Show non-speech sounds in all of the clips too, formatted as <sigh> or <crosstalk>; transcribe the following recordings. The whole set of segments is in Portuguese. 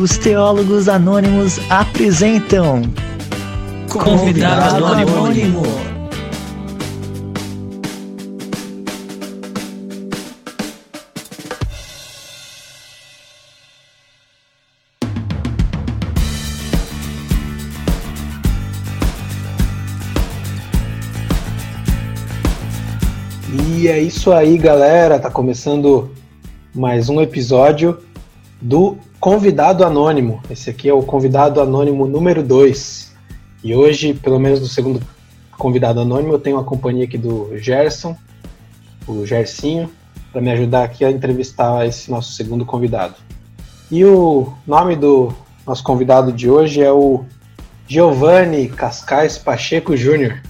Os Teólogos Anônimos apresentam Convidado Anônimo. E é isso aí, galera. Tá começando mais um episódio do Convidado Anônimo. Esse aqui é o Convidado Anônimo número 2. E hoje, pelo menos no segundo Convidado Anônimo, eu tenho a companhia aqui do Gerson, o Gersinho, para me ajudar aqui a entrevistar esse nosso segundo convidado. E o nome do nosso convidado de hoje é o Giovanni Cascais Pacheco Júnior.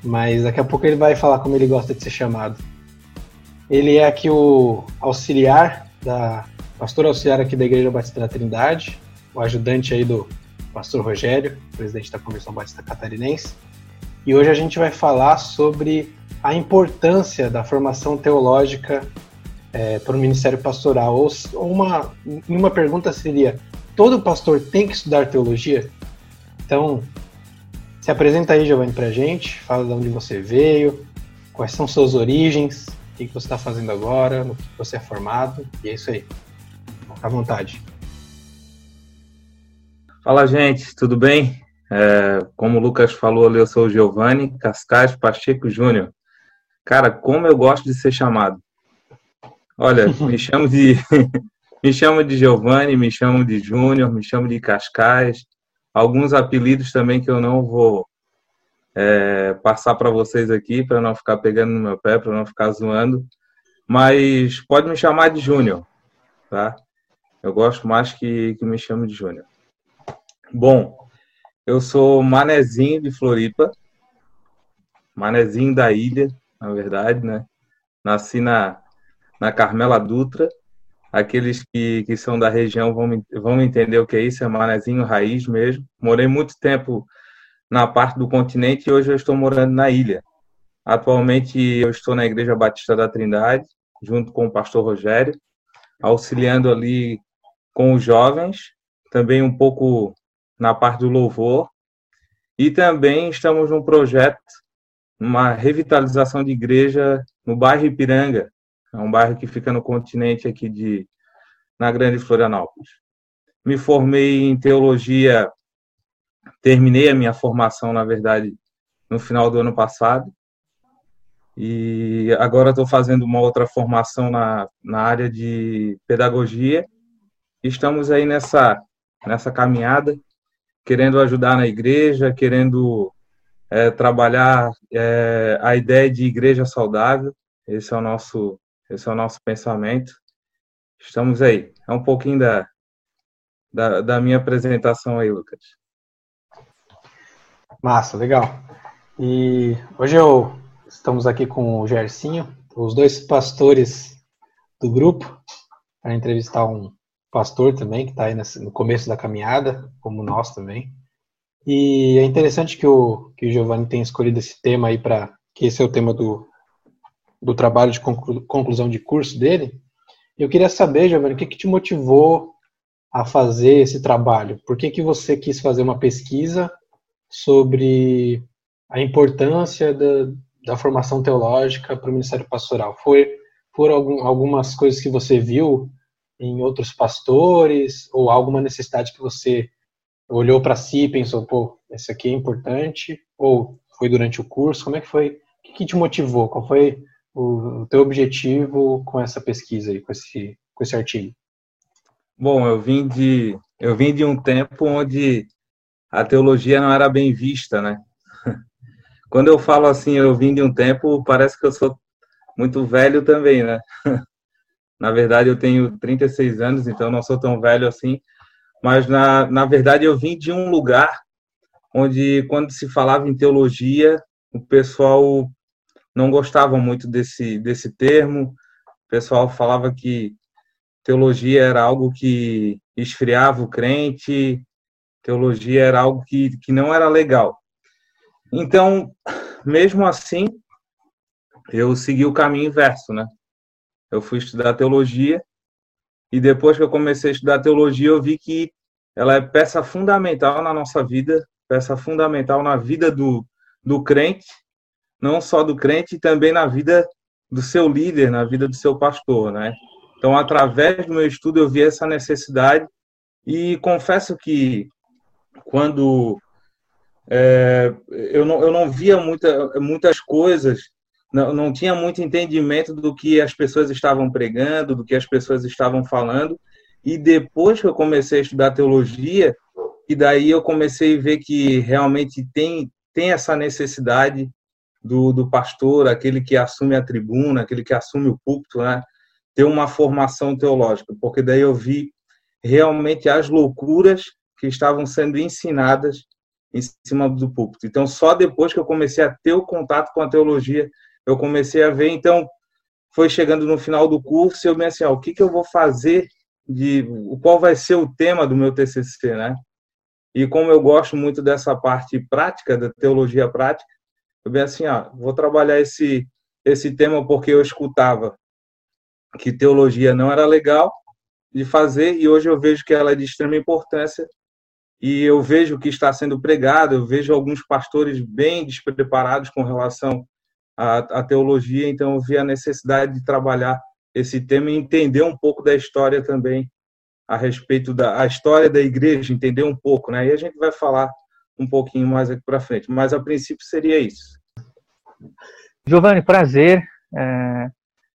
Mas daqui a pouco ele vai falar como ele gosta de ser chamado. Ele é aqui o auxiliar da pastor auxiliar aqui da Igreja Batista da Trindade, o ajudante aí do pastor Rogério, presidente da Convenção Batista Catarinense. E hoje a gente vai falar sobre a importância da formação teológica é, para o ministério pastoral. Ou, ou uma, uma pergunta seria: todo pastor tem que estudar teologia? Então, se apresenta aí, Giovanni, para a gente, fala de onde você veio, quais são suas origens, o que você está fazendo agora, no que você é formado, e é isso aí. À vontade. Fala, gente, tudo bem? É, como o Lucas falou, eu sou o Giovanni Cascais Pacheco Júnior. Cara, como eu gosto de ser chamado. Olha, <laughs> me chamo de <laughs> me chamo de Giovanni, me chamo de Júnior, me chamo de Cascais, alguns apelidos também que eu não vou é, passar para vocês aqui, para não ficar pegando no meu pé, para não ficar zoando. Mas pode me chamar de Júnior, tá? Eu gosto mais que, que me chame de Júnior. Bom, eu sou manezinho de Floripa, manezinho da ilha, na verdade, né? Nasci na, na Carmela Dutra, Aqueles que, que são da região vão, vão entender o que é isso, é manezinho raiz mesmo. Morei muito tempo na parte do continente e hoje eu estou morando na ilha. Atualmente eu estou na Igreja Batista da Trindade, junto com o pastor Rogério, auxiliando ali com os jovens, também um pouco na parte do louvor. E também estamos num projeto, uma revitalização de igreja no bairro Ipiranga, é um bairro que fica no continente aqui de na Grande Florianópolis. Me formei em teologia, terminei a minha formação, na verdade, no final do ano passado. E agora estou fazendo uma outra formação na, na área de pedagogia. Estamos aí nessa, nessa caminhada, querendo ajudar na igreja, querendo é, trabalhar é, a ideia de igreja saudável. Esse é o nosso esse é o nosso pensamento. Estamos aí. É um pouquinho da, da, da minha apresentação aí, Lucas. Massa, legal. E hoje eu estamos aqui com o Gercinho, os dois pastores do grupo, para entrevistar um pastor também, que está aí no começo da caminhada, como nós também. E é interessante que o, que o Giovanni tenha escolhido esse tema aí para que esse é o tema do, do trabalho de conclu conclusão de curso dele. Eu queria saber, Giovanni, o que, que te motivou a fazer esse trabalho? Por que, que você quis fazer uma pesquisa sobre a importância da, da formação teológica para o Ministério Pastoral? Foi, foram algum, algumas coisas que você viu em outros pastores ou alguma necessidade que você olhou para si e pensou, pô, esse aqui é importante? Ou foi durante o curso? Como é que foi? O que, que te motivou? Qual foi o, o teu objetivo com essa pesquisa aí, com esse, com esse artigo? Bom, eu vim de eu vim de um tempo onde a teologia não era bem vista, né? <laughs> Quando eu falo assim, eu vim de um tempo, parece que eu sou muito velho também, né? <laughs> Na verdade, eu tenho 36 anos, então não sou tão velho assim. Mas, na, na verdade, eu vim de um lugar onde, quando se falava em teologia, o pessoal não gostavam muito desse, desse termo. O pessoal falava que teologia era algo que esfriava o crente, teologia era algo que, que não era legal. Então, mesmo assim, eu segui o caminho inverso, né? Eu fui estudar teologia E depois que eu comecei a estudar teologia, eu vi que ela é peça fundamental na nossa vida, peça fundamental na vida do, do crente, não só do crente, também na vida do seu líder, na vida do seu pastor, né? Então, através do meu estudo, eu vi essa necessidade e confesso que quando é, eu, não, eu não via muita, muitas coisas, não, não tinha muito entendimento do que as pessoas estavam pregando, do que as pessoas estavam falando, e depois que eu comecei a estudar teologia, e daí eu comecei a ver que realmente tem, tem essa necessidade do, do pastor, aquele que assume a tribuna, aquele que assume o púlpito, né? ter uma formação teológica, porque daí eu vi realmente as loucuras que estavam sendo ensinadas em cima do púlpito. Então, só depois que eu comecei a ter o contato com a teologia, eu comecei a ver. Então, foi chegando no final do curso, eu me assim, o que, que eu vou fazer de, qual vai ser o tema do meu TCC, né? E como eu gosto muito dessa parte prática, da teologia prática, eu bem assim, ó, vou trabalhar esse esse tema porque eu escutava que teologia não era legal de fazer e hoje eu vejo que ela é de extrema importância e eu vejo que está sendo pregado, eu vejo alguns pastores bem despreparados com relação à, à teologia, então eu vi a necessidade de trabalhar esse tema e entender um pouco da história também a respeito da a história da igreja, entender um pouco, né? E a gente vai falar um pouquinho mais aqui para frente, mas a princípio seria isso. Giovanni, prazer. É,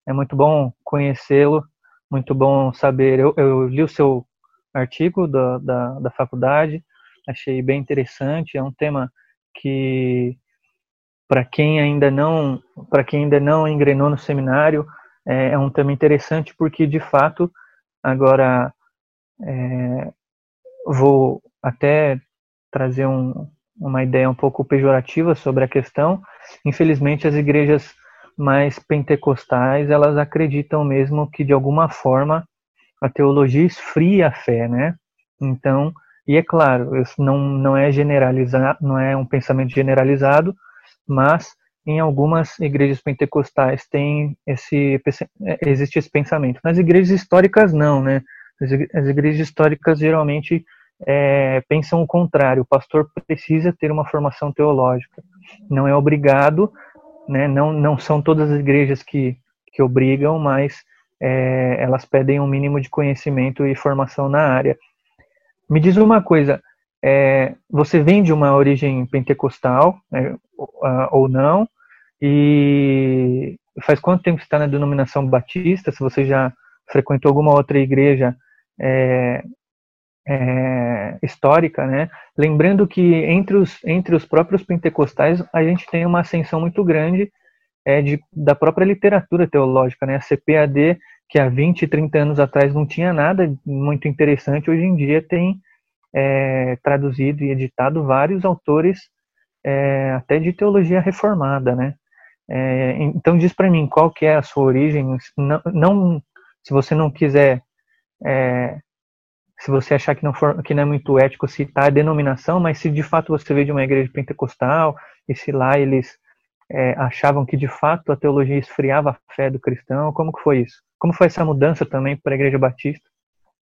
é muito bom conhecê-lo, muito bom saber. Eu, eu, li o seu artigo da, da, da faculdade, achei bem interessante. É um tema que, para quem ainda não, para quem ainda não engrenou no seminário, é, é um tema interessante porque, de fato, agora é, vou até trazer um, uma ideia um pouco pejorativa sobre a questão. Infelizmente, as igrejas mais pentecostais, elas acreditam mesmo que de alguma forma a teologia esfria a fé, né? Então, e é claro, isso não, não é generalizar, não é um pensamento generalizado, mas em algumas igrejas pentecostais tem esse existe esse pensamento. Nas igrejas históricas não, né? As igrejas históricas geralmente é, pensam o contrário. O pastor precisa ter uma formação teológica. Não é obrigado, né? Não não são todas as igrejas que que obrigam, mas é, elas pedem um mínimo de conhecimento e formação na área. Me diz uma coisa, é, você vem de uma origem pentecostal né, ou não? E faz quanto tempo você está na denominação batista? Se você já frequentou alguma outra igreja é, é, histórica, né? Lembrando que entre os, entre os próprios pentecostais a gente tem uma ascensão muito grande é, de, da própria literatura teológica, né? A CPAD que há 20, 30 anos atrás não tinha nada muito interessante, hoje em dia tem é, traduzido e editado vários autores é, até de teologia reformada, né? É, então diz para mim qual que é a sua origem, não, não se você não quiser, é, se você achar que não, for, que não é muito ético citar a denominação, mas se de fato você veio de uma igreja pentecostal e se lá eles é, achavam que de fato a teologia esfriava a fé do cristão, como que foi isso? Como foi essa mudança também para a Igreja Batista?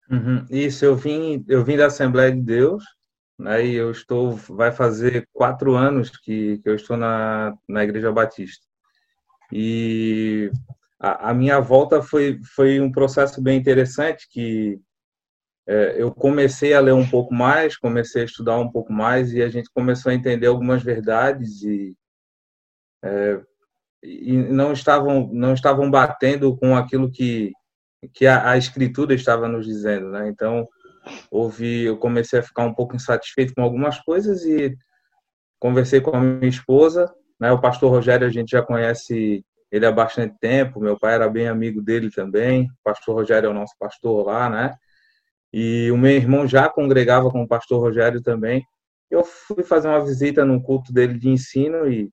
Uhum. Isso, eu vim, eu vim da Assembleia de Deus, né, e eu estou, vai fazer quatro anos que, que eu estou na, na Igreja Batista. E a, a minha volta foi, foi um processo bem interessante, que é, eu comecei a ler um pouco mais, comecei a estudar um pouco mais, e a gente começou a entender algumas verdades e é, e não estavam não estavam batendo com aquilo que que a, a escritura estava nos dizendo, né? Então houve eu comecei a ficar um pouco insatisfeito com algumas coisas e conversei com a minha esposa, né? O pastor Rogério a gente já conhece ele há bastante tempo, meu pai era bem amigo dele também, o pastor Rogério é o nosso pastor lá, né? E o meu irmão já congregava com o pastor Rogério também. Eu fui fazer uma visita no culto dele de ensino e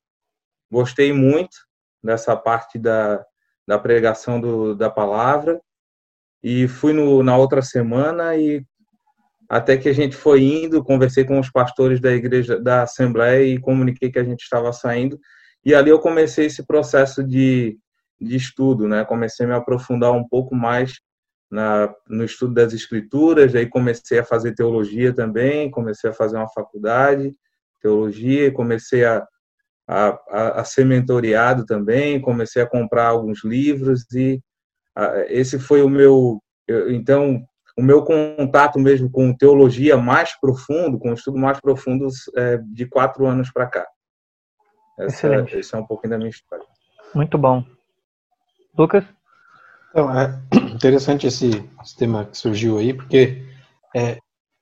gostei muito nessa parte da, da pregação do, da palavra. E fui no, na outra semana e até que a gente foi indo, conversei com os pastores da igreja, da Assembleia e comuniquei que a gente estava saindo. E ali eu comecei esse processo de, de estudo, né? Comecei a me aprofundar um pouco mais na, no estudo das escrituras, aí comecei a fazer teologia também, comecei a fazer uma faculdade, teologia, comecei a, a, a, ser mentoriado também, comecei a comprar alguns livros e a, esse foi o meu, eu, então, o meu contato mesmo com teologia mais profundo, com estudo mais profundo é, de quatro anos para cá. Essa, Excelente. Esse é um pouquinho da minha história. Muito bom. Lucas? Então, é interessante esse, esse tema que surgiu aí, porque é,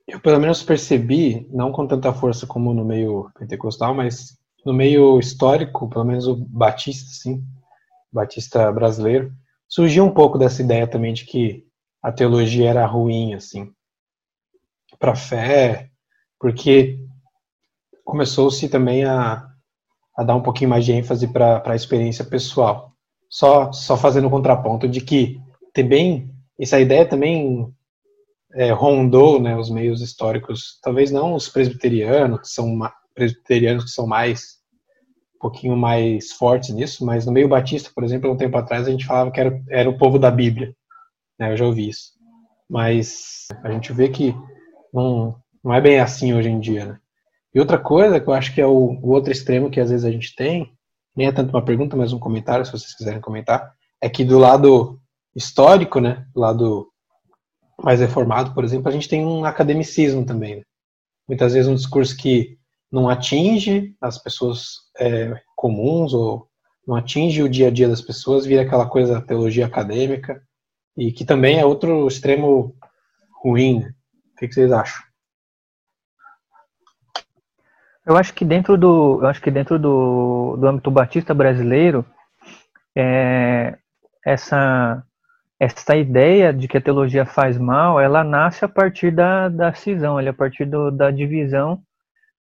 eu pelo menos percebi, não com tanta força como no meio pentecostal, mas no meio histórico, pelo menos o batista, sim, batista brasileiro, surgiu um pouco dessa ideia também de que a teologia era ruim, assim, para a fé, porque começou-se também a, a dar um pouquinho mais de ênfase para a experiência pessoal. Só, só fazendo o contraponto de que também essa ideia também é, rondou né, os meios históricos, talvez não os presbiterianos, que são presbiterianos que são mais um pouquinho mais fortes nisso, mas no meio batista, por exemplo, um tempo atrás a gente falava que era, era o povo da Bíblia, né, eu já ouvi isso, mas a gente vê que não, não é bem assim hoje em dia, né? E outra coisa que eu acho que é o, o outro extremo que às vezes a gente tem, nem é tanto uma pergunta, mas um comentário, se vocês quiserem comentar, é que do lado histórico, né, do lado mais reformado, por exemplo, a gente tem um academicismo também. Né? Muitas vezes um discurso que não atinge as pessoas é, comuns ou não atinge o dia a dia das pessoas, vira aquela coisa teologia acadêmica e que também é outro extremo ruim. Né? O que, vocês acham? Eu acho que dentro do, eu acho que dentro do, do âmbito batista brasileiro, é, essa essa ideia de que a teologia faz mal, ela nasce a partir da, da cisão, a partir do, da divisão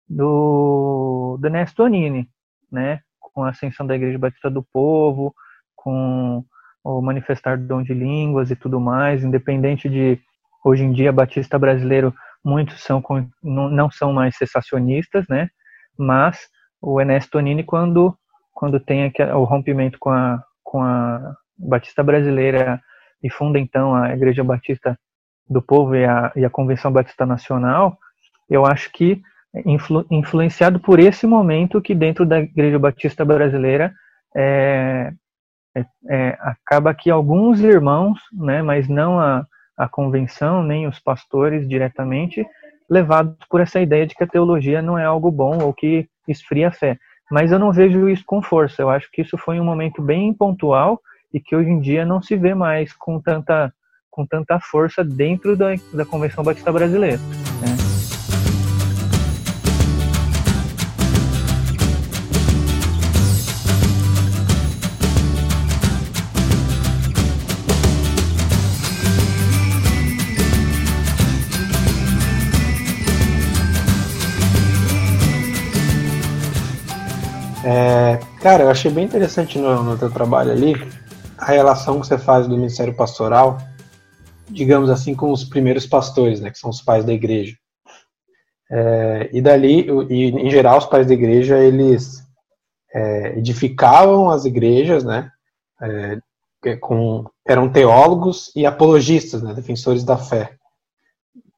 do, do Nestonini, né? Com a ascensão da Igreja Batista do Povo, com o manifestar do dom de línguas e tudo mais, independente de hoje em dia Batista brasileiro muitos são não são mais cessacionistas, né? Mas o Ernesto Tonini quando quando tem o rompimento com a com a Batista brasileira e funda então a Igreja Batista do Povo e a, e a Convenção Batista Nacional, eu acho que influ, influenciado por esse momento que dentro da Igreja Batista brasileira é, é, é, acaba que alguns irmãos, né, mas não a, a convenção nem os pastores diretamente, levados por essa ideia de que a teologia não é algo bom ou que esfria a fé. Mas eu não vejo isso com força. Eu acho que isso foi um momento bem pontual e que hoje em dia não se vê mais com tanta, com tanta força dentro da, da Convenção Batista Brasileira. Né? Cara, eu achei bem interessante no, no teu trabalho ali a relação que você faz do ministério pastoral, digamos assim, com os primeiros pastores, né, que são os pais da igreja. É, e dali, e, em geral, os pais da igreja, eles é, edificavam as igrejas, né, é, com, eram teólogos e apologistas, né, defensores da fé.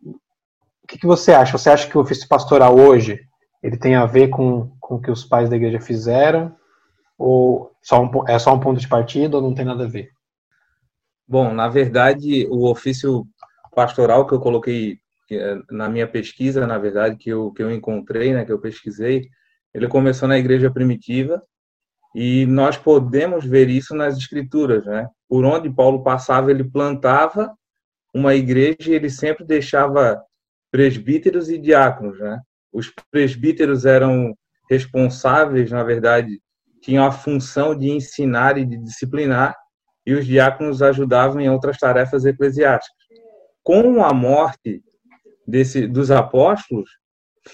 O que, que você acha? Você acha que o ofício pastoral hoje ele tem a ver com, com o que os pais da igreja fizeram? Ou só um, é só um ponto de partida ou não tem nada a ver? Bom, na verdade, o ofício pastoral que eu coloquei é, na minha pesquisa, na verdade, que eu, que eu encontrei, né, que eu pesquisei, ele começou na igreja primitiva e nós podemos ver isso nas escrituras, né? Por onde Paulo passava, ele plantava uma igreja e ele sempre deixava presbíteros e diáconos, né? Os presbíteros eram responsáveis, na verdade, tinham a função de ensinar e de disciplinar, e os diáconos ajudavam em outras tarefas eclesiásticas. Com a morte desse, dos apóstolos,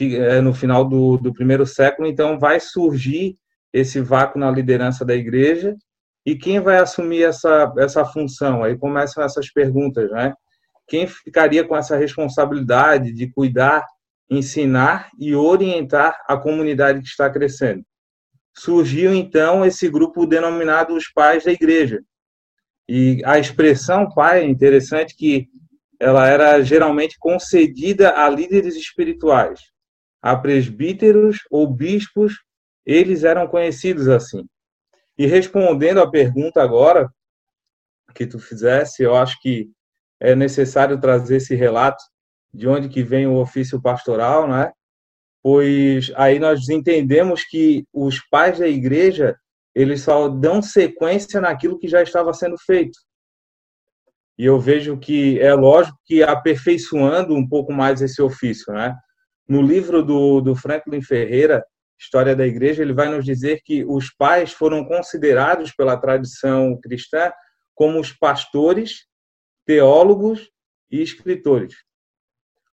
é, no final do, do primeiro século, então vai surgir esse vácuo na liderança da igreja, e quem vai assumir essa, essa função? Aí começam essas perguntas, né? Quem ficaria com essa responsabilidade de cuidar, ensinar e orientar a comunidade que está crescendo? Surgiu então esse grupo denominado os pais da igreja, E a expressão pai é interessante que ela era geralmente concedida a líderes espirituais, a presbíteros ou bispos, eles eram conhecidos assim. E respondendo à pergunta agora que tu fizesse, eu acho que é necessário trazer esse relato de onde que vem o ofício pastoral, né? Pois aí nós entendemos que os pais da igreja, eles só dão sequência naquilo que já estava sendo feito. E eu vejo que é lógico que aperfeiçoando um pouco mais esse ofício, né? No livro do, do Franklin Ferreira, História da Igreja, ele vai nos dizer que os pais foram considerados pela tradição cristã como os pastores, teólogos e escritores.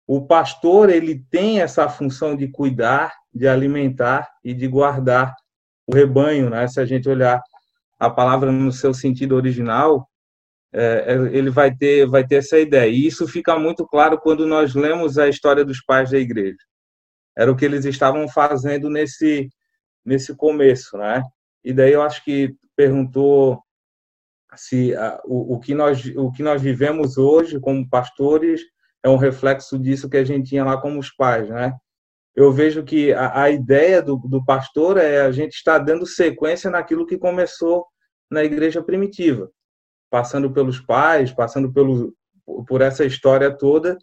O pastor ele tem essa função de cuidar, de alimentar e de guardar o rebanho, né? Se a gente olhar a palavra no seu sentido original, é, é, ele vai ter, vai ter essa ideia. E isso fica muito claro quando nós lemos a história dos pais da igreja. Era o que eles estavam fazendo nesse, nesse começo, né? E daí eu acho que perguntou se a, o, o, que nós, o que nós vivemos hoje como pastores é um reflexo disso que a gente tinha lá como os pais, né? Eu vejo que a, a ideia do, do pastor é a gente estar dando sequência naquilo que começou na igreja primitiva passando pelos pais, passando pelo, por essa história toda.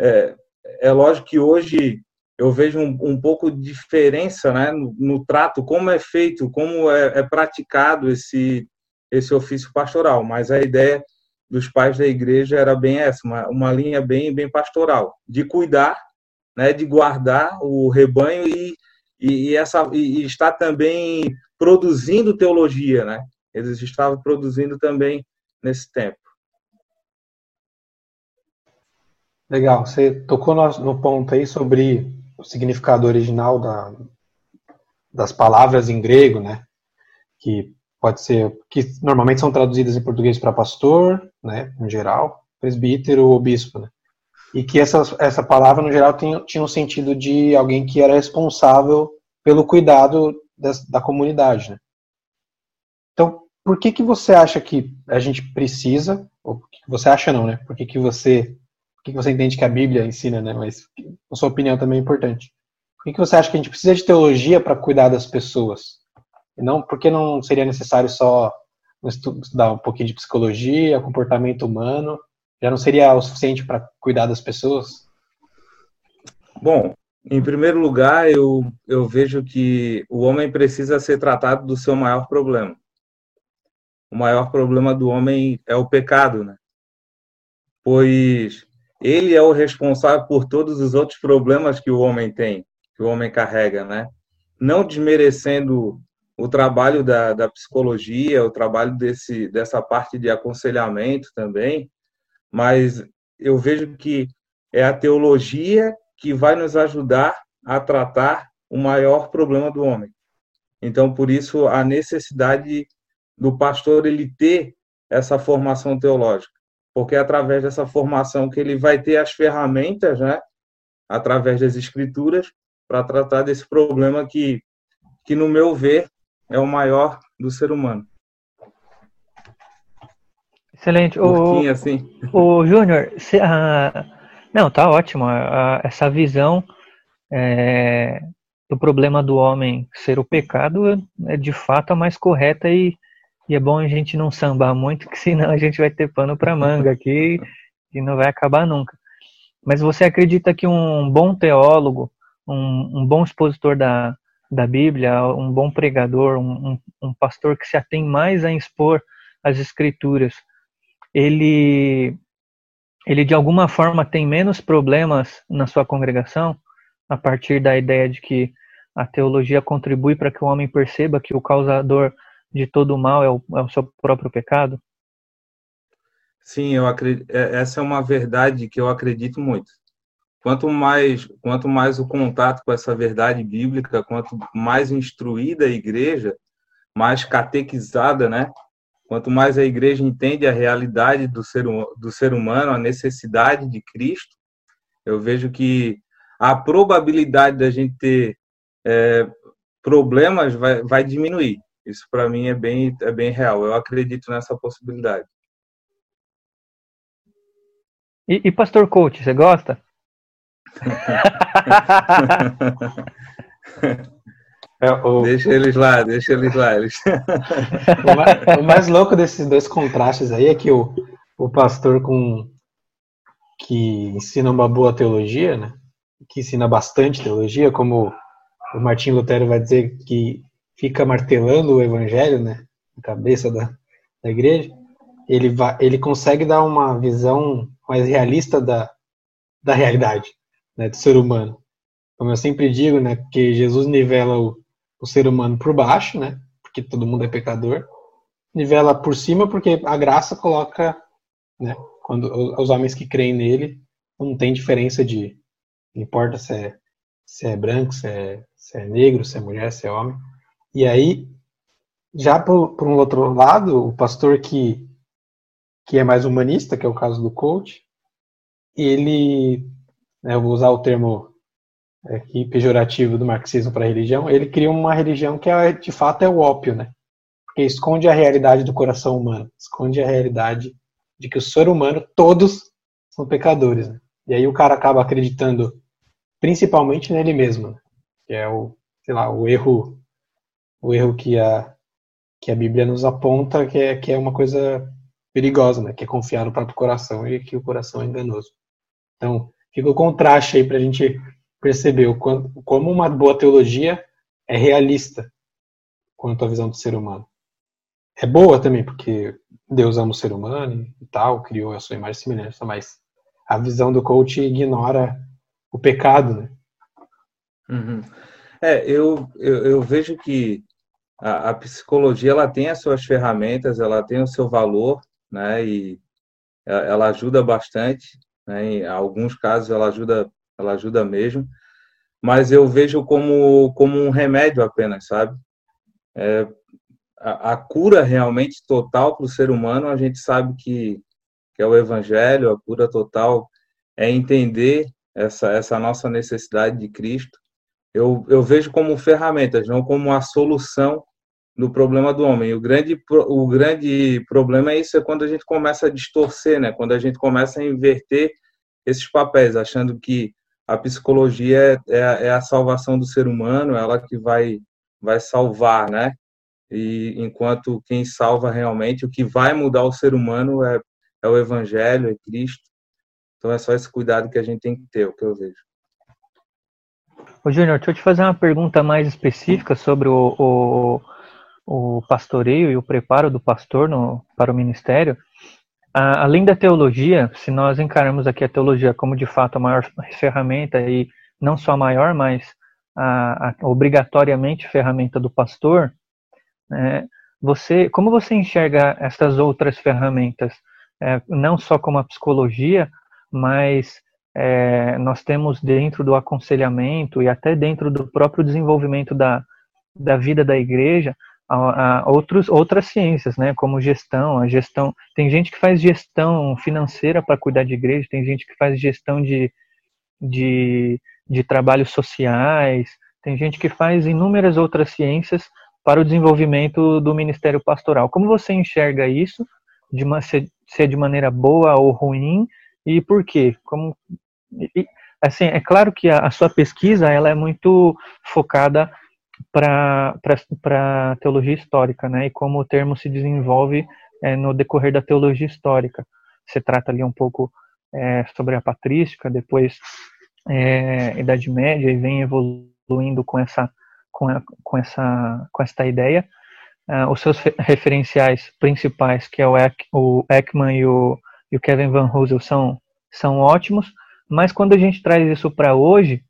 É, é lógico que hoje eu vejo um, um pouco de diferença né, no, no, trato, como é feito, como é, é, praticado esse, esse ofício pastoral, mas a ideia dos pais da igreja era bem essa, uma, uma linha bem, bem pastoral, de cuidar, né, de guardar o rebanho e, e, e essa, e, e estar também produzindo teologia, né? Eles estavam produzindo também nesse tempo. Legal, você tocou no, no ponto aí sobre o significado original da, das palavras em grego, né? Que pode ser, que normalmente são traduzidas em português para pastor, né? Em geral, presbítero ou bispo, né? E que essa, essa palavra, no geral, tinha, tinha um sentido de alguém que era responsável pelo cuidado das, da comunidade, né? Então, por que, que você acha que a gente precisa, ou você acha não, né? Por que, que você por que, que você entende que a Bíblia ensina, né? Mas a sua opinião também é importante. Por que, que você acha que a gente precisa de teologia para cuidar das pessoas? Não, por que não seria necessário só estudar um pouquinho de psicologia, comportamento humano? Já não seria o suficiente para cuidar das pessoas? Bom, em primeiro lugar, eu, eu vejo que o homem precisa ser tratado do seu maior problema o maior problema do homem é o pecado, né? Pois ele é o responsável por todos os outros problemas que o homem tem, que o homem carrega, né? Não desmerecendo o trabalho da, da psicologia, o trabalho desse, dessa parte de aconselhamento também, mas eu vejo que é a teologia que vai nos ajudar a tratar o maior problema do homem. Então, por isso, a necessidade do pastor ele ter essa formação teológica, porque é através dessa formação que ele vai ter as ferramentas, né, através das escrituras, para tratar desse problema que, que, no meu ver, é o maior do ser humano. Excelente. O, assim. o Júnior, uh, não, tá ótimo. Essa visão é, do problema do homem ser o pecado é de fato a mais correta e, e é bom a gente não sambar muito, que senão a gente vai ter pano para manga aqui e não vai acabar nunca. Mas você acredita que um bom teólogo, um, um bom expositor da, da Bíblia, um bom pregador, um, um, um pastor que se atém mais a expor as escrituras, ele, ele de alguma forma tem menos problemas na sua congregação, a partir da ideia de que a teologia contribui para que o homem perceba que o causador de todo o mal é o, é o seu próprio pecado? Sim, eu acredito, é, essa é uma verdade que eu acredito muito. Quanto mais, quanto mais o contato com essa verdade bíblica, quanto mais instruída a igreja, mais catequizada, né? Quanto mais a igreja entende a realidade do ser, do ser humano, a necessidade de Cristo, eu vejo que a probabilidade da gente ter é, problemas vai, vai diminuir. Isso para mim é bem, é bem real. Eu acredito nessa possibilidade. E, e Pastor Coach, você gosta? É, o... Deixa eles lá, deixa eles lá. Eles... <laughs> o, mais, o, mais, louco desses dois contrastes aí é que o, o pastor com que ensina uma boa teologia, né? Que ensina bastante teologia, como o Martim Lutero vai dizer que fica martelando o evangelho, né? Na cabeça da, da igreja. Ele, vai, ele consegue dar uma visão mais realista da, da realidade, né? Do ser humano. Como eu sempre digo, né? Que Jesus nivela o, o ser humano por baixo, né? Porque todo mundo é pecador. Nivela por cima porque a graça coloca, né? Quando os homens que creem nele não tem diferença de não importa se é, se é branco, se é, se é negro, se é mulher, se é homem. E aí, já por, por um outro lado, o pastor que que é mais humanista, que é o caso do coach, ele, né, eu vou usar o termo aqui pejorativo do marxismo para a religião, ele cria uma religião que é, de fato é o ópio, né? Porque esconde a realidade do coração humano, esconde a realidade de que o ser humano, todos são pecadores. Né? E aí o cara acaba acreditando principalmente nele mesmo, né? que é o, sei lá, o erro, o erro que a que a Bíblia nos aponta, que é que é uma coisa perigosa, né? Que é confiar no próprio coração e que o coração é enganoso. Então, fica o contraste aí para a gente percebeu como uma boa teologia é realista quanto à visão do ser humano. É boa também, porque Deus ama o ser humano e tal, criou a sua imagem e semelhança, mas a visão do coach ignora o pecado, né? Uhum. É, eu, eu, eu, vejo que a, a, psicologia ela tem as suas ferramentas, ela tem o seu valor, né? E ela ajuda bastante, né? Em alguns casos ela ajuda ela ajuda mesmo, mas eu vejo como, como um remédio apenas, sabe? É, a, a, cura realmente total para o ser humano, a gente sabe que, que é o evangelho, a cura total é entender essa, essa nossa necessidade de Cristo. Eu, eu vejo como ferramentas, não como a solução do problema do homem. O grande, o grande problema é isso, é quando a gente começa a distorcer, né? quando a gente começa a inverter esses papéis, achando que a psicologia é, é, é, a salvação do ser humano, ela que vai, vai salvar, né? E enquanto quem salva realmente, o que vai mudar o ser humano é, é o Evangelho, é Cristo. Então é só esse cuidado que a gente tem que ter, é o que eu vejo. Ô Júnior, deixa eu te fazer uma pergunta mais específica sobre o, o, o pastoreio e o preparo do pastor no, para o ministério. Além da teologia, se nós encaramos aqui a teologia como de fato a maior ferramenta e não só a maior, mas a, a obrigatoriamente ferramenta do pastor, é, você, como você enxerga essas outras ferramentas, é, não só como a psicologia, mas é, nós temos dentro do aconselhamento e até dentro do próprio desenvolvimento da, da vida da igreja a, a outros, outras ciências, né, como gestão, a gestão, tem gente que faz gestão financeira para cuidar de igreja, tem gente que faz gestão de, de, de trabalhos sociais, tem gente que faz inúmeras outras ciências para o desenvolvimento do ministério pastoral. Como você enxerga isso, de uma, se, é de maneira boa ou ruim, e por quê? Como, e, assim, é claro que a, a sua pesquisa ela é muito focada para a teologia histórica, né? E como o termo se desenvolve é, no decorrer da teologia histórica. Você trata ali um pouco é, sobre a patrística, depois é, Idade Média e vem evoluindo com essa com, a, com essa com esta ideia. Uh, os seus referenciais principais, que é o, Ek, o Ekman e o, e o Kevin Van Hosel, são são ótimos, mas quando a gente traz isso para hoje,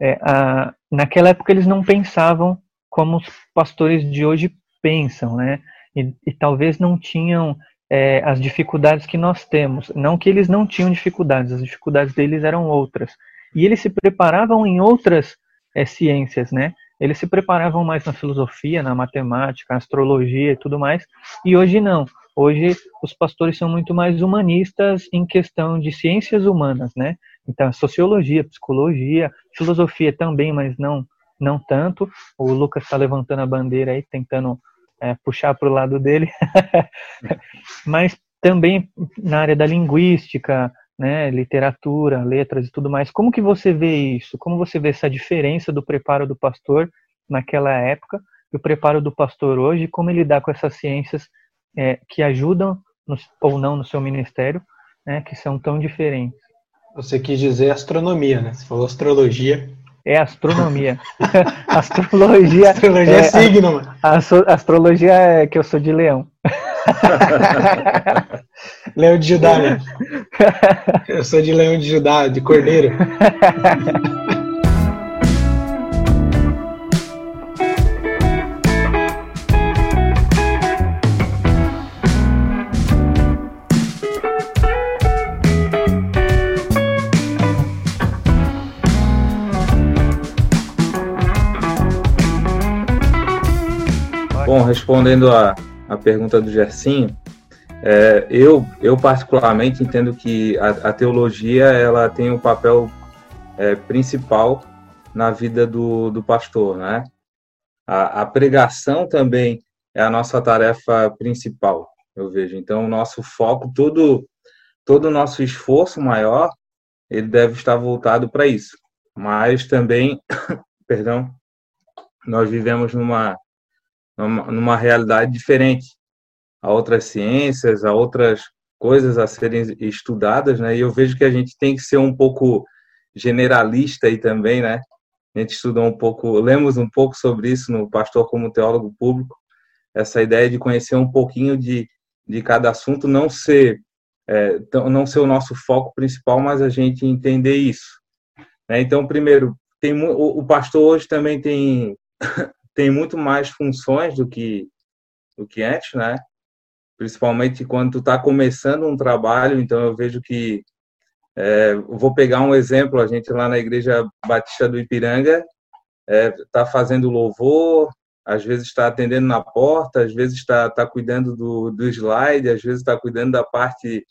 é, a, naquela época eles não pensavam como os pastores de hoje pensam, né? E, e talvez não tinham é, as dificuldades que nós temos. Não que eles não tinham dificuldades, as dificuldades deles eram outras. E eles se preparavam em outras é, ciências, né? Eles se preparavam mais na filosofia, na matemática, na astrologia e tudo mais. E hoje não. Hoje os pastores são muito mais humanistas em questão de ciências humanas, né? Então, sociologia, psicologia, filosofia também, mas não não tanto. O Lucas está levantando a bandeira aí, tentando é, puxar para o lado dele. <laughs> mas também na área da linguística, né, literatura, letras e tudo mais. Como que você vê isso? Como você vê essa diferença do preparo do pastor naquela época e o preparo do pastor hoje? Como ele dá com essas ciências é, que ajudam no, ou não no seu ministério, né, que são tão diferentes? Você quis dizer astronomia, né? Você falou astrologia. É astronomia. <laughs> astrologia. <laughs> Astrologia é, é signo, mano. Astrologia é que eu sou de leão. <laughs> leão de Judá, né? Eu sou de leão de Judá, de cordeiro. Respondendo a, a pergunta do Gersinho, é, eu, eu particularmente entendo que a, a teologia ela tem um papel é, principal na vida do, do pastor, né? A, a, pregação também é a nossa tarefa principal, eu vejo. Então, o nosso foco, todo, todo o nosso esforço maior, ele deve estar voltado para isso. Mas também, <coughs> perdão, nós vivemos numa, numa, realidade diferente a outras ciências, a outras coisas a serem estudadas, né? E eu vejo que a gente tem que ser um pouco generalista aí também, né? A gente estudou um pouco, lemos um pouco sobre isso no Pastor como Teólogo Público, essa ideia de conhecer um pouquinho de, de cada assunto, não ser é, não ser o nosso foco principal, mas a gente entender isso. Né? Então, primeiro, tem o, o pastor hoje também tem tem muito mais funções do que do que antes, né? principalmente quando tu está começando um trabalho. Então eu vejo que é, vou pegar um exemplo. A gente lá na Igreja Batista do Ipiranga está é, fazendo louvor, às vezes está atendendo na porta, às vezes está tá cuidando do, do slide, às vezes está cuidando da parte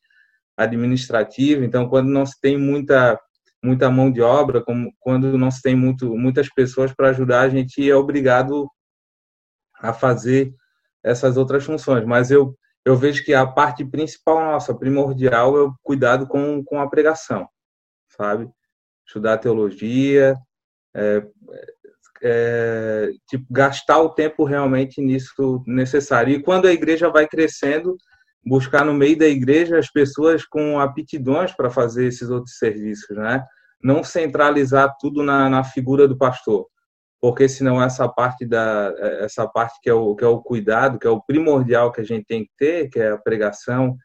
administrativa. Então, quando não se tem muita muita mão de obra, como quando não se tem muito, muitas pessoas para ajudar, a gente é obrigado a fazer essas outras funções. Mas eu eu vejo que a parte principal nossa, primordial, é o cuidado com, com a pregação, sabe? Estudar teologia, é, é, tipo, gastar o tempo realmente nisso necessário. E quando a igreja vai crescendo, buscar no meio da igreja as pessoas com aptidões para fazer esses outros serviços, né? Não centralizar tudo na, na figura do pastor porque senão essa parte da essa parte que é o que é o cuidado, que é o primordial que a gente tem que ter, que é a pregação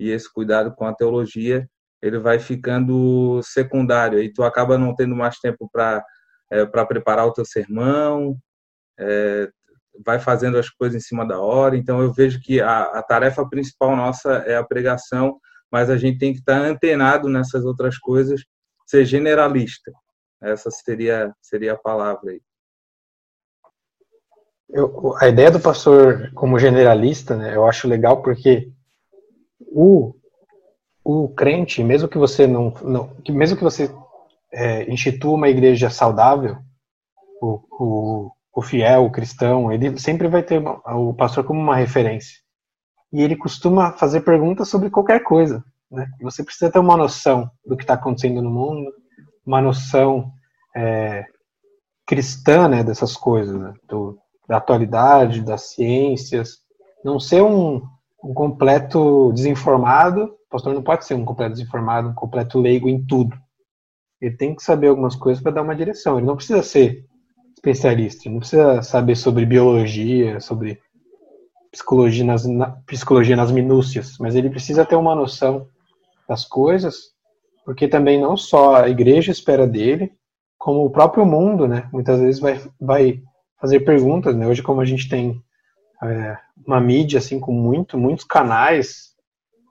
e esse cuidado com a teologia, ele vai ficando secundário. E tu acaba não tendo mais tempo para é, para preparar o teu sermão, é, vai fazendo as coisas em cima da hora. Então eu vejo que a, a tarefa principal nossa é a pregação, mas a gente tem que estar antenado nessas outras coisas, ser generalista. Essa seria seria a palavra aí. Eu, a ideia do pastor como generalista, né, eu acho legal porque o, o crente, mesmo que você não, não mesmo que você é, institua uma igreja saudável, o, o, o fiel, o cristão, ele sempre vai ter o pastor como uma referência. E ele costuma fazer perguntas sobre qualquer coisa. Né? Você precisa ter uma noção do que está acontecendo no mundo, uma noção é, cristã né, dessas coisas, né? do, da atualidade, das ciências, não ser um, um completo desinformado. O pastor não pode ser um completo desinformado, um completo leigo em tudo. Ele tem que saber algumas coisas para dar uma direção. Ele não precisa ser especialista, não precisa saber sobre biologia, sobre psicologia nas, na, psicologia nas minúcias, mas ele precisa ter uma noção das coisas, porque também não só a igreja espera dele, como o próprio mundo, né? Muitas vezes vai, vai fazer perguntas, né? Hoje, como a gente tem é, uma mídia assim com muito, muitos canais,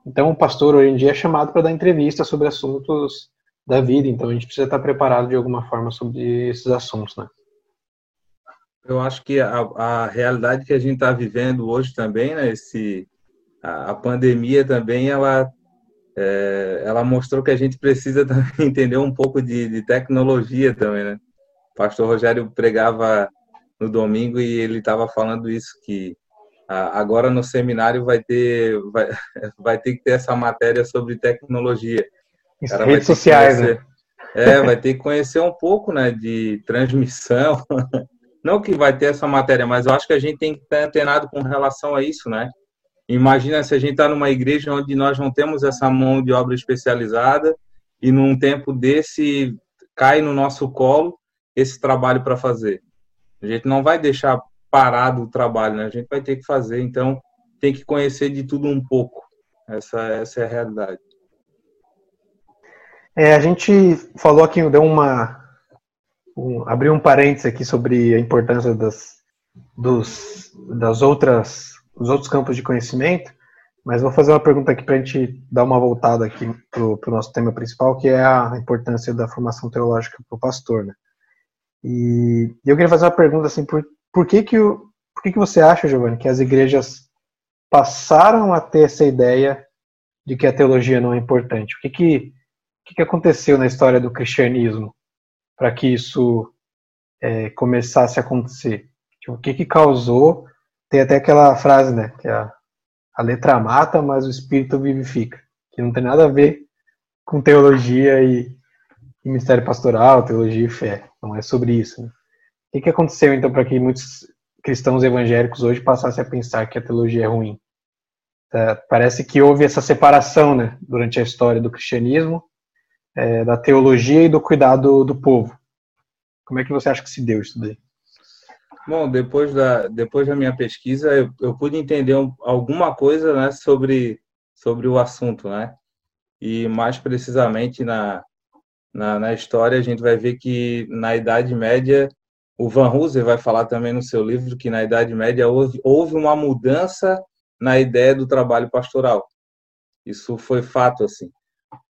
então o pastor hoje em dia é chamado para dar entrevista sobre assuntos da vida, então a gente precisa estar preparado de alguma forma sobre esses assuntos, né? Eu acho que a, a realidade que a gente está vivendo hoje também, né? Esse, a, a pandemia também, ela é, ela mostrou que a gente precisa <laughs> entender um pouco de, de tecnologia também, né? O pastor Rogério pregava no domingo e ele estava falando isso que agora no seminário vai ter vai, <laughs> vai ter que ter essa matéria sobre tecnologia redes sociais, conhecer, né? É, vai ter que conhecer um pouco, né, de transmissão. <laughs> Não que vai ter essa matéria, mas eu acho que a gente tem que estar antenado com relação a isso, né? Imagina se a gente está numa igreja onde nós não temos essa mão de obra especializada e num tempo desse cai no nosso colo esse trabalho para fazer. A gente não vai deixar parado o trabalho, né? A gente vai ter que fazer, então tem que conhecer de tudo um pouco. Essa, essa é a realidade. É, a gente falou aqui, deu uma. Um, abriu um parênteses aqui sobre a importância das, dos, das outras, dos outros campos de conhecimento, mas vou fazer uma pergunta aqui para a gente dar uma voltada aqui para o nosso tema principal, que é a importância da formação teológica para o pastor. Né? E eu queria fazer uma pergunta assim, por, por que que, por que que você acha, Giovanni, que as igrejas passaram a ter essa ideia de que a teologia não é importante? O que que o que aconteceu na história do cristianismo para que isso é, começasse a acontecer? Tipo, o que, que causou? Tem até aquela frase, né? Que a, a letra mata, mas o espírito vivifica. Que não tem nada a ver com teologia e, e ministério pastoral, teologia e fé. Não é sobre isso. Né? O que, que aconteceu então para que muitos cristãos evangélicos hoje passassem a pensar que a teologia é ruim? É, parece que houve essa separação né, durante a história do cristianismo é, da teologia e do cuidado do povo. Como é que você acha que se deu isso daí? Bom, depois da, depois da minha pesquisa, eu, eu pude entender um, alguma coisa né, sobre, sobre o assunto, né? E mais precisamente na, na, na, história, a gente vai ver que na Idade Média, o Van Hooser vai falar também no seu livro que na Idade Média houve, houve uma mudança na ideia do trabalho pastoral. Isso foi fato, assim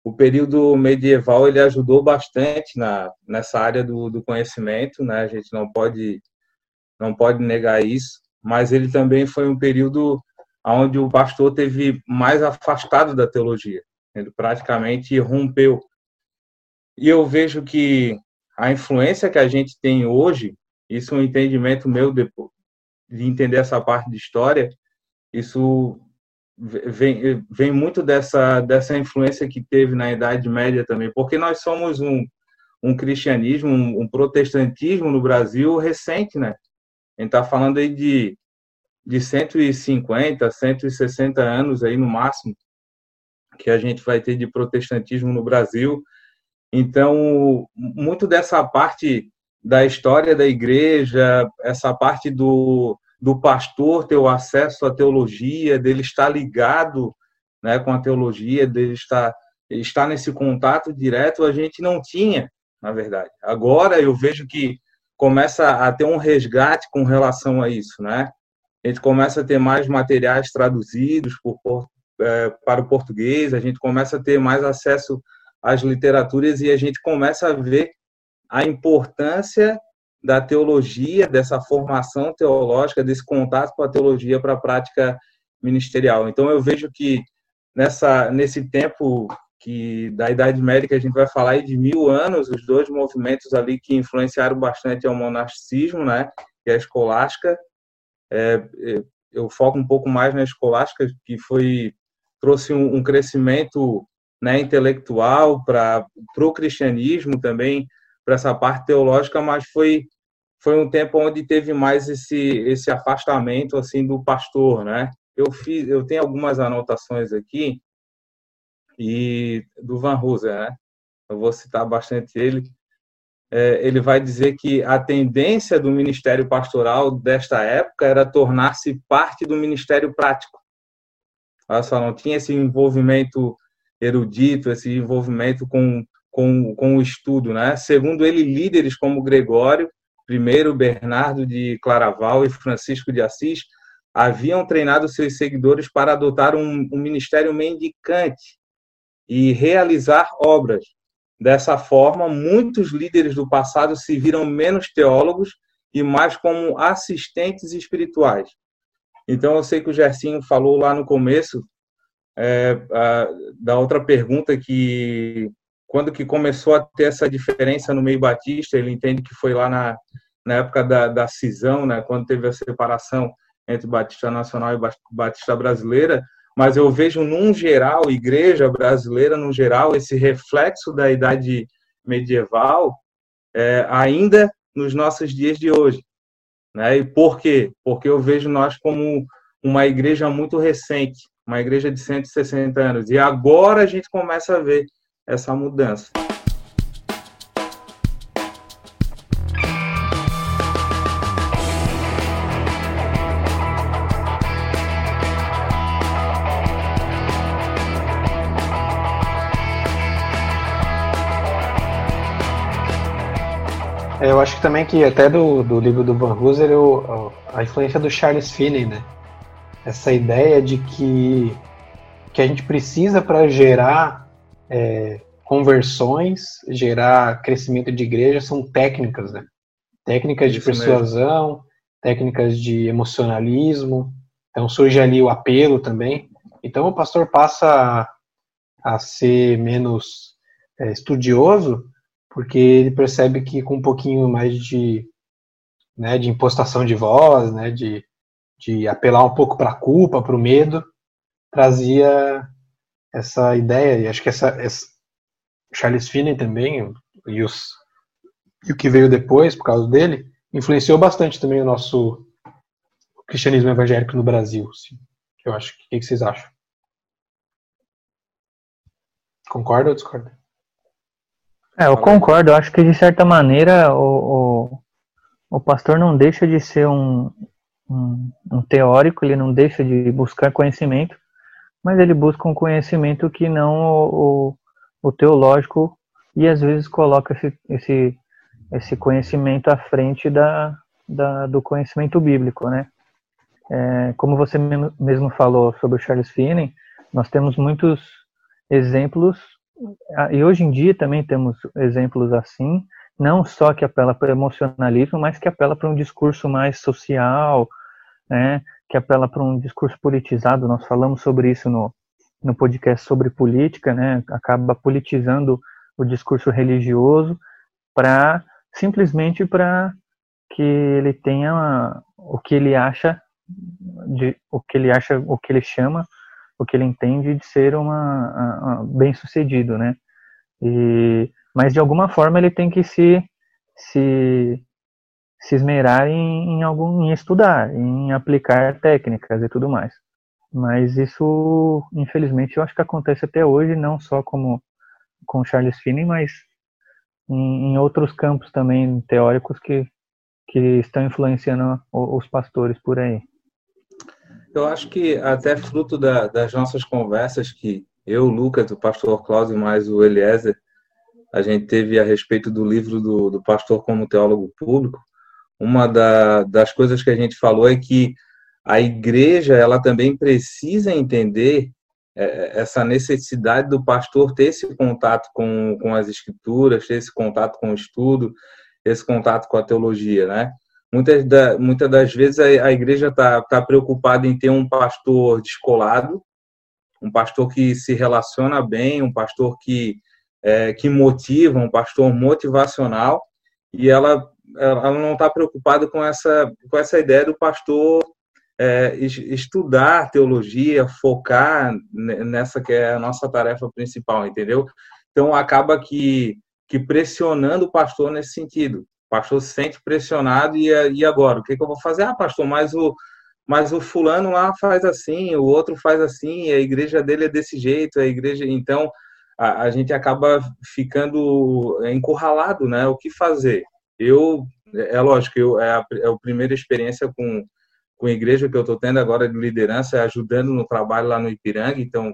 o período medieval ele ajudou bastante na, nessa área do, do conhecimento, né? A gente não pode não pode negar isso, mas ele também foi um período onde o pastor teve mais afastado da teologia. Ele praticamente rompeu. E eu vejo que a influência que a gente tem hoje, isso é um entendimento meu de, de entender essa parte de história, isso vem, vem muito dessa, dessa influência que teve na Idade Média também, porque nós somos um, um cristianismo, um, um protestantismo no Brasil recente, né? A gente está falando aí de, de 150, 160 anos aí no máximo que a gente vai ter de protestantismo no Brasil. Então, muito dessa parte da história da igreja, essa parte do, do pastor ter o acesso à teologia, dele estar ligado né, com a teologia, dele estar, estar nesse contato direto, a gente não tinha, na verdade. Agora eu vejo que começa a ter um resgate com relação a isso, né? A gente começa a ter mais materiais traduzidos por, é, para o português, a gente começa a ter mais acesso às literaturas e a gente começa a ver a importância da teologia, dessa formação teológica, desse contato com a teologia para a prática ministerial. Então eu vejo que nessa nesse tempo que da Idade Média que a gente vai falar aí de mil anos, os dois movimentos ali que influenciaram bastante é o monasticismo, né, e a escolástica. É, é eu foco um pouco mais na escolástica, que foi trouxe um, um crescimento né, intelectual para o cristianismo também, para essa parte teológica, mas foi foi um tempo onde teve mais esse esse afastamento assim do pastor, né? Eu fiz, eu tenho algumas anotações aqui e do Van Hooser, né? Eu vou citar bastante ele. É, ele vai dizer que a tendência do ministério pastoral desta época era tornar-se parte do ministério prático. Olha só, não tinha esse envolvimento erudito, esse envolvimento com com, com o estudo, né? Segundo ele, líderes como Gregório, primeiro Bernardo de Claraval e Francisco de Assis haviam treinado seus seguidores para adotar um, um ministério mendicante e realizar obras. Dessa forma, muitos líderes do passado se viram menos teólogos e mais como assistentes espirituais. Então, eu sei que o Gersinho falou lá no começo é, a, da outra pergunta que quando que começou a ter essa diferença no meio batista, ele entende que foi lá na, na época da, da cisão, né, quando teve a separação entre Batista Nacional e Batista Brasileira, mas eu vejo, num geral, igreja brasileira, no geral, esse reflexo da idade medieval é, ainda nos nossos dias de hoje. Né? E por quê? Porque eu vejo nós como uma igreja muito recente, uma igreja de 160 anos. E agora a gente começa a ver essa mudança. É, eu acho que também que até do, do livro do Van Hooser, eu, a influência do Charles Finney, né? Essa ideia de que, que a gente precisa para gerar é, conversões, gerar crescimento de igreja, são técnicas, né? Técnicas de Isso persuasão, mesmo. técnicas de emocionalismo. Então surge ali o apelo também. Então o pastor passa a, a ser menos é, estudioso porque ele percebe que com um pouquinho mais de, né, de impostação de voz, né, de, de apelar um pouco para a culpa, para o medo, trazia essa ideia, e acho que essa, essa Charles Finney também, e, os, e o que veio depois, por causa dele, influenciou bastante também o nosso cristianismo evangélico no Brasil. Assim. Eu acho. O que vocês acham? Concorda ou discorda? É, eu concordo. Eu acho que de certa maneira o, o, o pastor não deixa de ser um, um, um, teórico, ele não deixa de buscar conhecimento, mas ele busca um conhecimento que não o, o teológico e às vezes coloca esse, esse, esse conhecimento à frente da, da, do conhecimento bíblico, né? É, como você mesmo falou sobre o Charles Finney, nós temos muitos exemplos ah, e hoje em dia também temos exemplos assim, não só que apela para o emocionalismo, mas que apela para um discurso mais social, né, que apela para um discurso politizado. Nós falamos sobre isso no, no podcast sobre política, né, acaba politizando o discurso religioso para simplesmente para que ele tenha o que ele acha de o que ele acha, o que ele chama o que ele entende de ser uma, bem sucedido, né? E, mas de alguma forma ele tem que se se, se esmerar em, em algum em estudar, em aplicar técnicas e tudo mais. Mas isso, infelizmente, eu acho que acontece até hoje, não só como com Charles Finney, mas em, em outros campos também teóricos que, que estão influenciando os pastores por aí. Eu acho que até fruto da, das nossas conversas que eu, Lucas, o pastor Cláudio mais o Eliezer, a gente teve a respeito do livro do, do pastor como teólogo público, uma da, das coisas que a gente falou é que a igreja ela também precisa entender é, essa necessidade do pastor ter esse contato com, com as escrituras, ter esse contato com o estudo, esse contato com a teologia, né? Muitas, da, muitas das vezes a, a igreja está tá preocupada em ter um pastor descolado, um pastor que se relaciona bem, um pastor que, é, que motiva, um pastor motivacional, e ela, ela não está preocupada com essa, com essa ideia do pastor é, estudar teologia, focar nessa que é a nossa tarefa principal, entendeu? Então acaba que, que pressionando o pastor nesse sentido pastor se sente pressionado e, e agora? O que, que eu vou fazer? Ah, pastor, mas o, mas o fulano lá faz assim, o outro faz assim, a igreja dele é desse jeito, a igreja. Então, a, a gente acaba ficando encurralado, né? O que fazer? Eu, é lógico, eu, é, a, é a primeira experiência com, com a igreja que eu estou tendo agora de liderança, ajudando no trabalho lá no Ipiranga, então.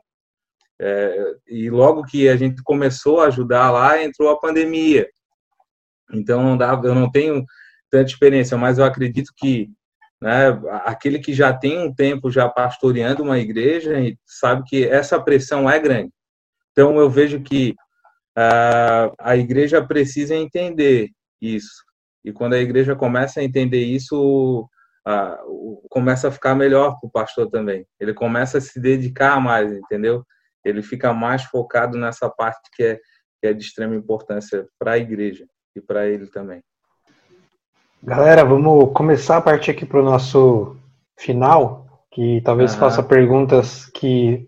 É, e logo que a gente começou a ajudar lá, entrou a pandemia. Então não dá, eu não tenho tanta experiência, mas eu acredito que né, aquele que já tem um tempo já pastoreando uma igreja sabe que essa pressão é grande. Então eu vejo que uh, a igreja precisa entender isso. E quando a igreja começa a entender isso, uh, começa a ficar melhor para o pastor também. Ele começa a se dedicar mais, entendeu? Ele fica mais focado nessa parte que é, que é de extrema importância para a igreja e para ele também. Galera, vamos começar a partir aqui para o nosso final, que talvez Aham. faça perguntas que,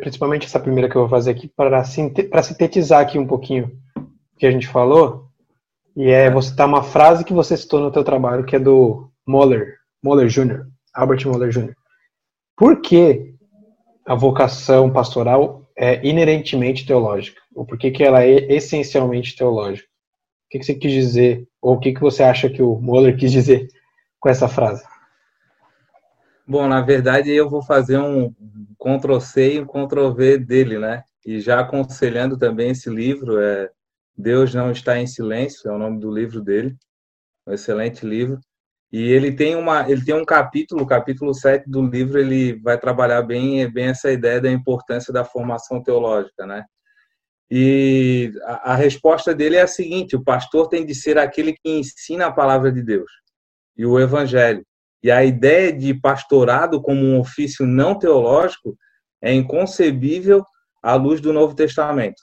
principalmente essa primeira que eu vou fazer aqui, para sintetizar aqui um pouquinho o que a gente falou, e é você citar uma frase que você citou no teu trabalho, que é do Moller, Moller Jr., Albert Moller Jr. Por que a vocação pastoral é inerentemente teológica? Ou por que, que ela é essencialmente teológica? O que, que você quis dizer, ou o que, que você acha que o Moller quis dizer com essa frase? Bom, na verdade, eu vou fazer um Ctrl-C e um Ctrl-V dele, né? E já aconselhando também esse livro, é Deus Não Está em Silêncio, é o nome do livro dele, um excelente livro. E ele tem, uma, ele tem um capítulo, o capítulo 7 do livro, ele vai trabalhar bem, bem essa ideia da importância da formação teológica, né? E a, a resposta dele é a seguinte: o pastor tem de ser aquele que ensina a palavra de Deus e o evangelho. E a ideia de pastorado como um ofício não teológico é inconcebível à luz do Novo Testamento.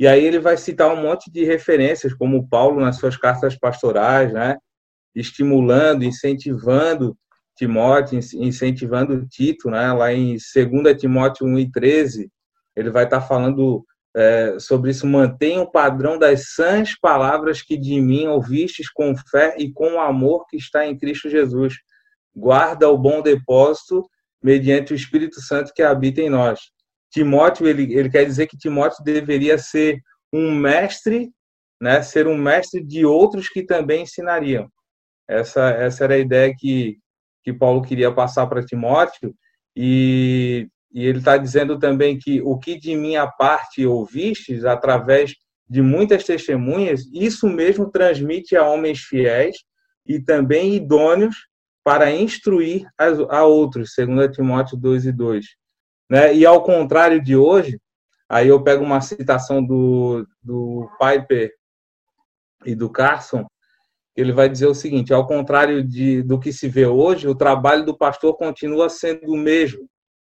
E aí ele vai citar um monte de referências, como Paulo nas suas cartas pastorais, né? estimulando, incentivando Timóteo, incentivando Tito, né? lá em 2 Timóteo 1 e 13, ele vai estar falando é, sobre isso. Mantenha o padrão das sãs palavras que de mim ouvistes com fé e com o amor que está em Cristo Jesus guarda o bom depósito mediante o Espírito Santo que habita em nós. Timóteo, ele, ele quer dizer que Timóteo deveria ser um mestre, né, ser um mestre de outros que também ensinariam. Essa, essa era a ideia que, que Paulo queria passar para Timóteo, e, e ele está dizendo também que o que de minha parte ouvistes, através de muitas testemunhas, isso mesmo transmite a homens fiéis e também idôneos para instruir a outros, segundo Timóteo 2 e 2. Né? E ao contrário de hoje, aí eu pego uma citação do, do Piper e do Carson, ele vai dizer o seguinte, ao contrário de, do que se vê hoje, o trabalho do pastor continua sendo o mesmo.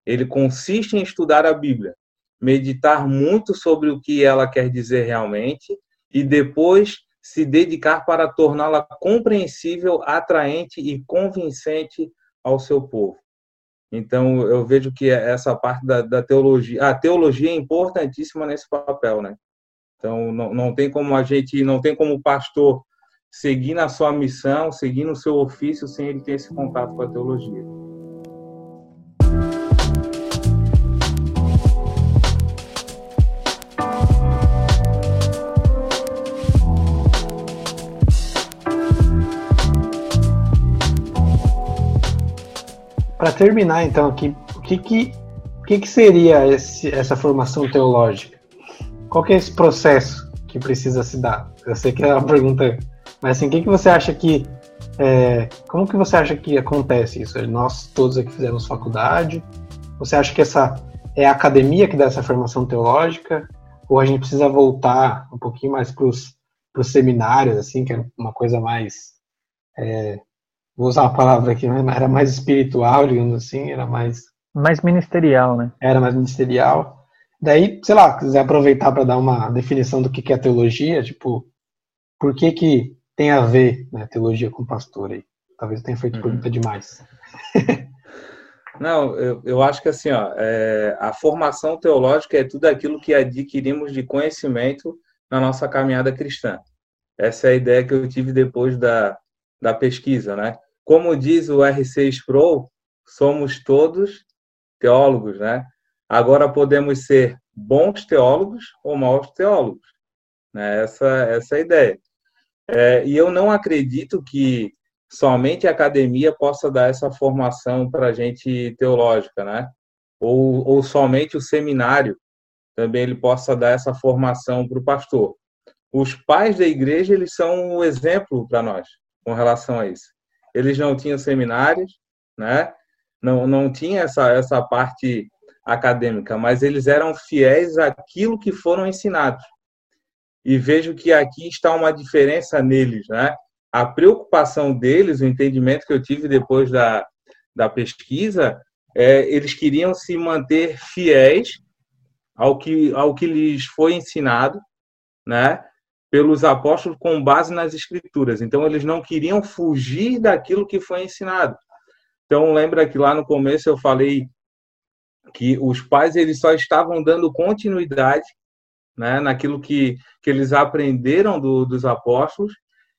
Ele consiste em estudar a Bíblia, meditar muito sobre o que ela quer dizer realmente e depois se dedicar para torná-la compreensível, atraente e convincente ao seu povo. Então, eu vejo que essa parte da, da teologia, a teologia é importantíssima nesse papel, né? Então, não, não tem como a gente, não tem como o pastor seguir na sua missão, seguir no seu ofício sem ele ter esse contato com a teologia. Para terminar, então, aqui, o que, que, que, que seria esse, essa formação teológica? Qual que é esse processo que precisa se dar? Eu sei que é uma pergunta, mas assim, o que, que você acha que. É, como que você acha que acontece isso? Nós todos aqui fizemos faculdade. Você acha que essa é a academia que dá essa formação teológica? Ou a gente precisa voltar um pouquinho mais para os seminários, assim, que é uma coisa mais é, vou usar a palavra aqui, era mais espiritual, digamos assim, era mais. Mais ministerial, né? Era mais ministerial. Daí, sei lá, quiser aproveitar para dar uma definição do que é teologia, tipo, por que que tem a ver né, teologia com pastor aí? Talvez eu tenha feito pergunta demais. <laughs> Não, eu, eu acho que assim, ó, é, a formação teológica é tudo aquilo que adquirimos de conhecimento na nossa caminhada cristã. Essa é a ideia que eu tive depois da, da pesquisa, né? Como diz o R6 Pro, somos todos teólogos, né? Agora podemos ser bons teólogos ou maus teólogos, né? Essa, essa é a ideia. É, e eu não acredito que somente a academia possa dar essa formação para a gente teológica, né? Ou, ou somente o seminário também ele possa dar essa formação para o pastor. Os pais da igreja eles são o exemplo para nós com relação a isso. Eles não tinham seminários, né? Não, não tinha essa, essa parte acadêmica, mas eles eram fiéis àquilo que foram ensinados. E vejo que aqui está uma diferença neles, né? A preocupação deles, o entendimento que eu tive depois da, da pesquisa, é, eles queriam se manter fiéis ao que, ao que lhes foi ensinado, né? Pelos apóstolos com base nas escrituras. Então eles não queriam fugir daquilo que foi ensinado. Então, lembra que lá no começo eu falei que os pais eles só estavam dando continuidade né, naquilo que, que eles aprenderam do, dos apóstolos,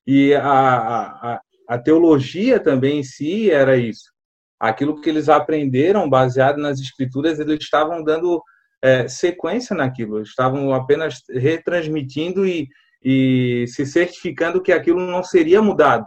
e a, a, a teologia também em si era isso. Aquilo que eles aprenderam baseado nas escrituras, eles estavam dando é, sequência naquilo, estavam apenas retransmitindo e, e se certificando que aquilo não seria mudado.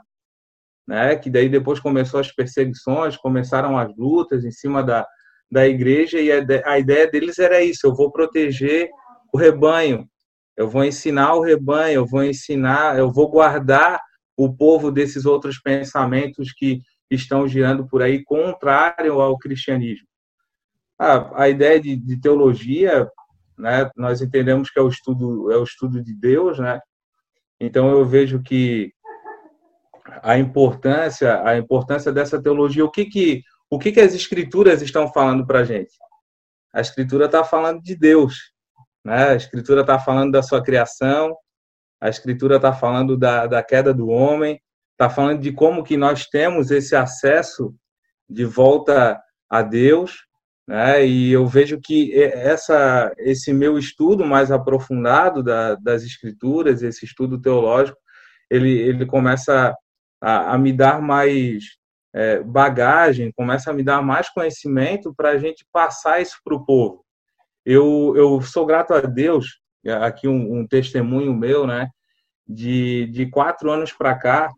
Né? Que daí depois começou as perseguições, começaram as lutas em cima da, da igreja e a, ideia deles era isso: eu vou proteger o rebanho, eu vou ensinar o rebanho, eu vou ensinar, eu vou guardar o povo desses outros pensamentos que estão girando por aí contrário ao cristianismo. a ideia de, de, teologia, né, nós entendemos que é o estudo é o estudo de Deus, né? Então eu vejo que a importância a importância dessa teologia, o que que o que que as escrituras estão falando para a gente? A escritura está falando de Deus, né? A Escritura está falando da sua criação, a Escritura está falando da, da queda do homem, está falando de como que nós temos esse acesso de volta a Deus, né? E eu vejo que essa, esse meu estudo mais aprofundado da, das Escrituras, esse estudo teológico, ele, ele começa a, a me dar mais é, bagagem, começa a me dar mais conhecimento para a gente passar isso para o povo. Eu, eu sou grato a Deus, aqui um, um testemunho meu, né? De, de quatro anos para cá,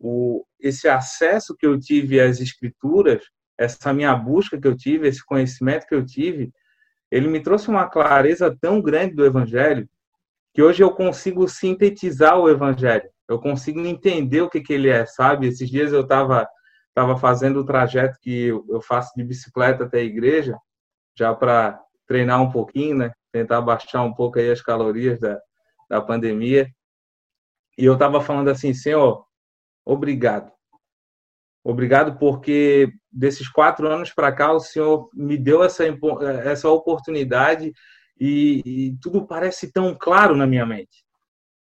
o, esse acesso que eu tive às escrituras, essa minha busca que eu tive, esse conhecimento que eu tive, ele me trouxe uma clareza tão grande do Evangelho que hoje eu consigo sintetizar o Evangelho. Eu consigo entender o que, que ele é, sabe? Esses dias eu estava tava fazendo o trajeto que eu faço de bicicleta até a igreja, já para treinar um pouquinho, né? Tentar baixar um pouco aí as calorias da, da pandemia. E eu estava falando assim, Senhor, obrigado. Obrigado porque desses quatro anos para cá o Senhor me deu essa, essa oportunidade e, e tudo parece tão claro na minha mente.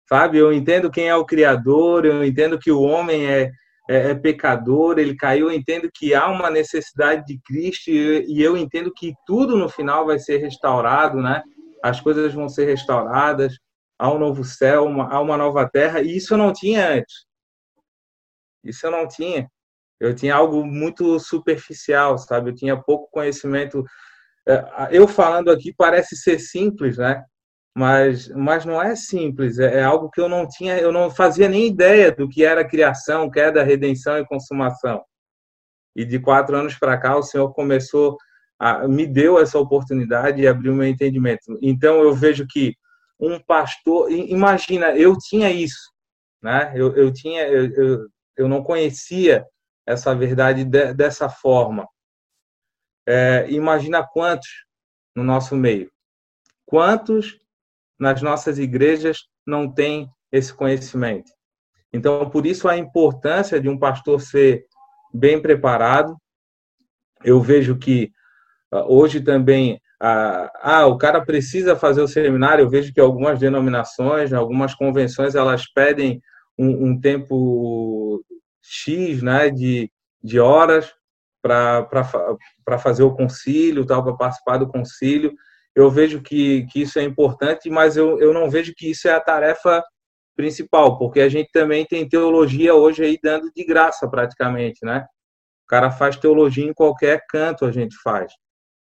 Sabe? Eu entendo quem é o Criador, eu entendo que o homem é, é, é, pecador, ele caiu, eu entendo que há uma necessidade de Cristo e, eu entendo que tudo no final vai ser restaurado, né? As coisas vão ser restauradas, há um novo céu, uma, há uma nova terra, e isso eu não tinha antes. Isso eu não tinha. Eu tinha algo muito superficial, sabe? Eu tinha pouco conhecimento. É, eu falando aqui parece ser simples, né? mas, mas não é simples, é, é, algo que eu não tinha, eu não fazia nem ideia do que era criação, queda, redenção e consumação. E de quatro anos para cá, o Senhor começou, a, me deu essa oportunidade e abriu meu entendimento. Então eu vejo que um pastor, imagina, eu tinha isso, né? Eu, eu tinha, eu, eu, eu não conhecia essa verdade de, dessa forma. É, imagina quantos no nosso meio, quantos nas nossas igrejas não tem esse conhecimento. Então, por isso a importância de um pastor ser bem preparado. Eu vejo que ah, hoje também ah, ah, o cara precisa fazer o seminário. Eu vejo que algumas denominações, algumas convenções, elas pedem um, um tempo X né, de, de horas para fazer o concílio, para participar do concílio eu vejo que, que isso é importante, mas eu, eu não vejo que isso é a tarefa principal, porque a gente também tem teologia hoje aí dando de graça praticamente, né? O cara faz teologia em qualquer canto a gente faz.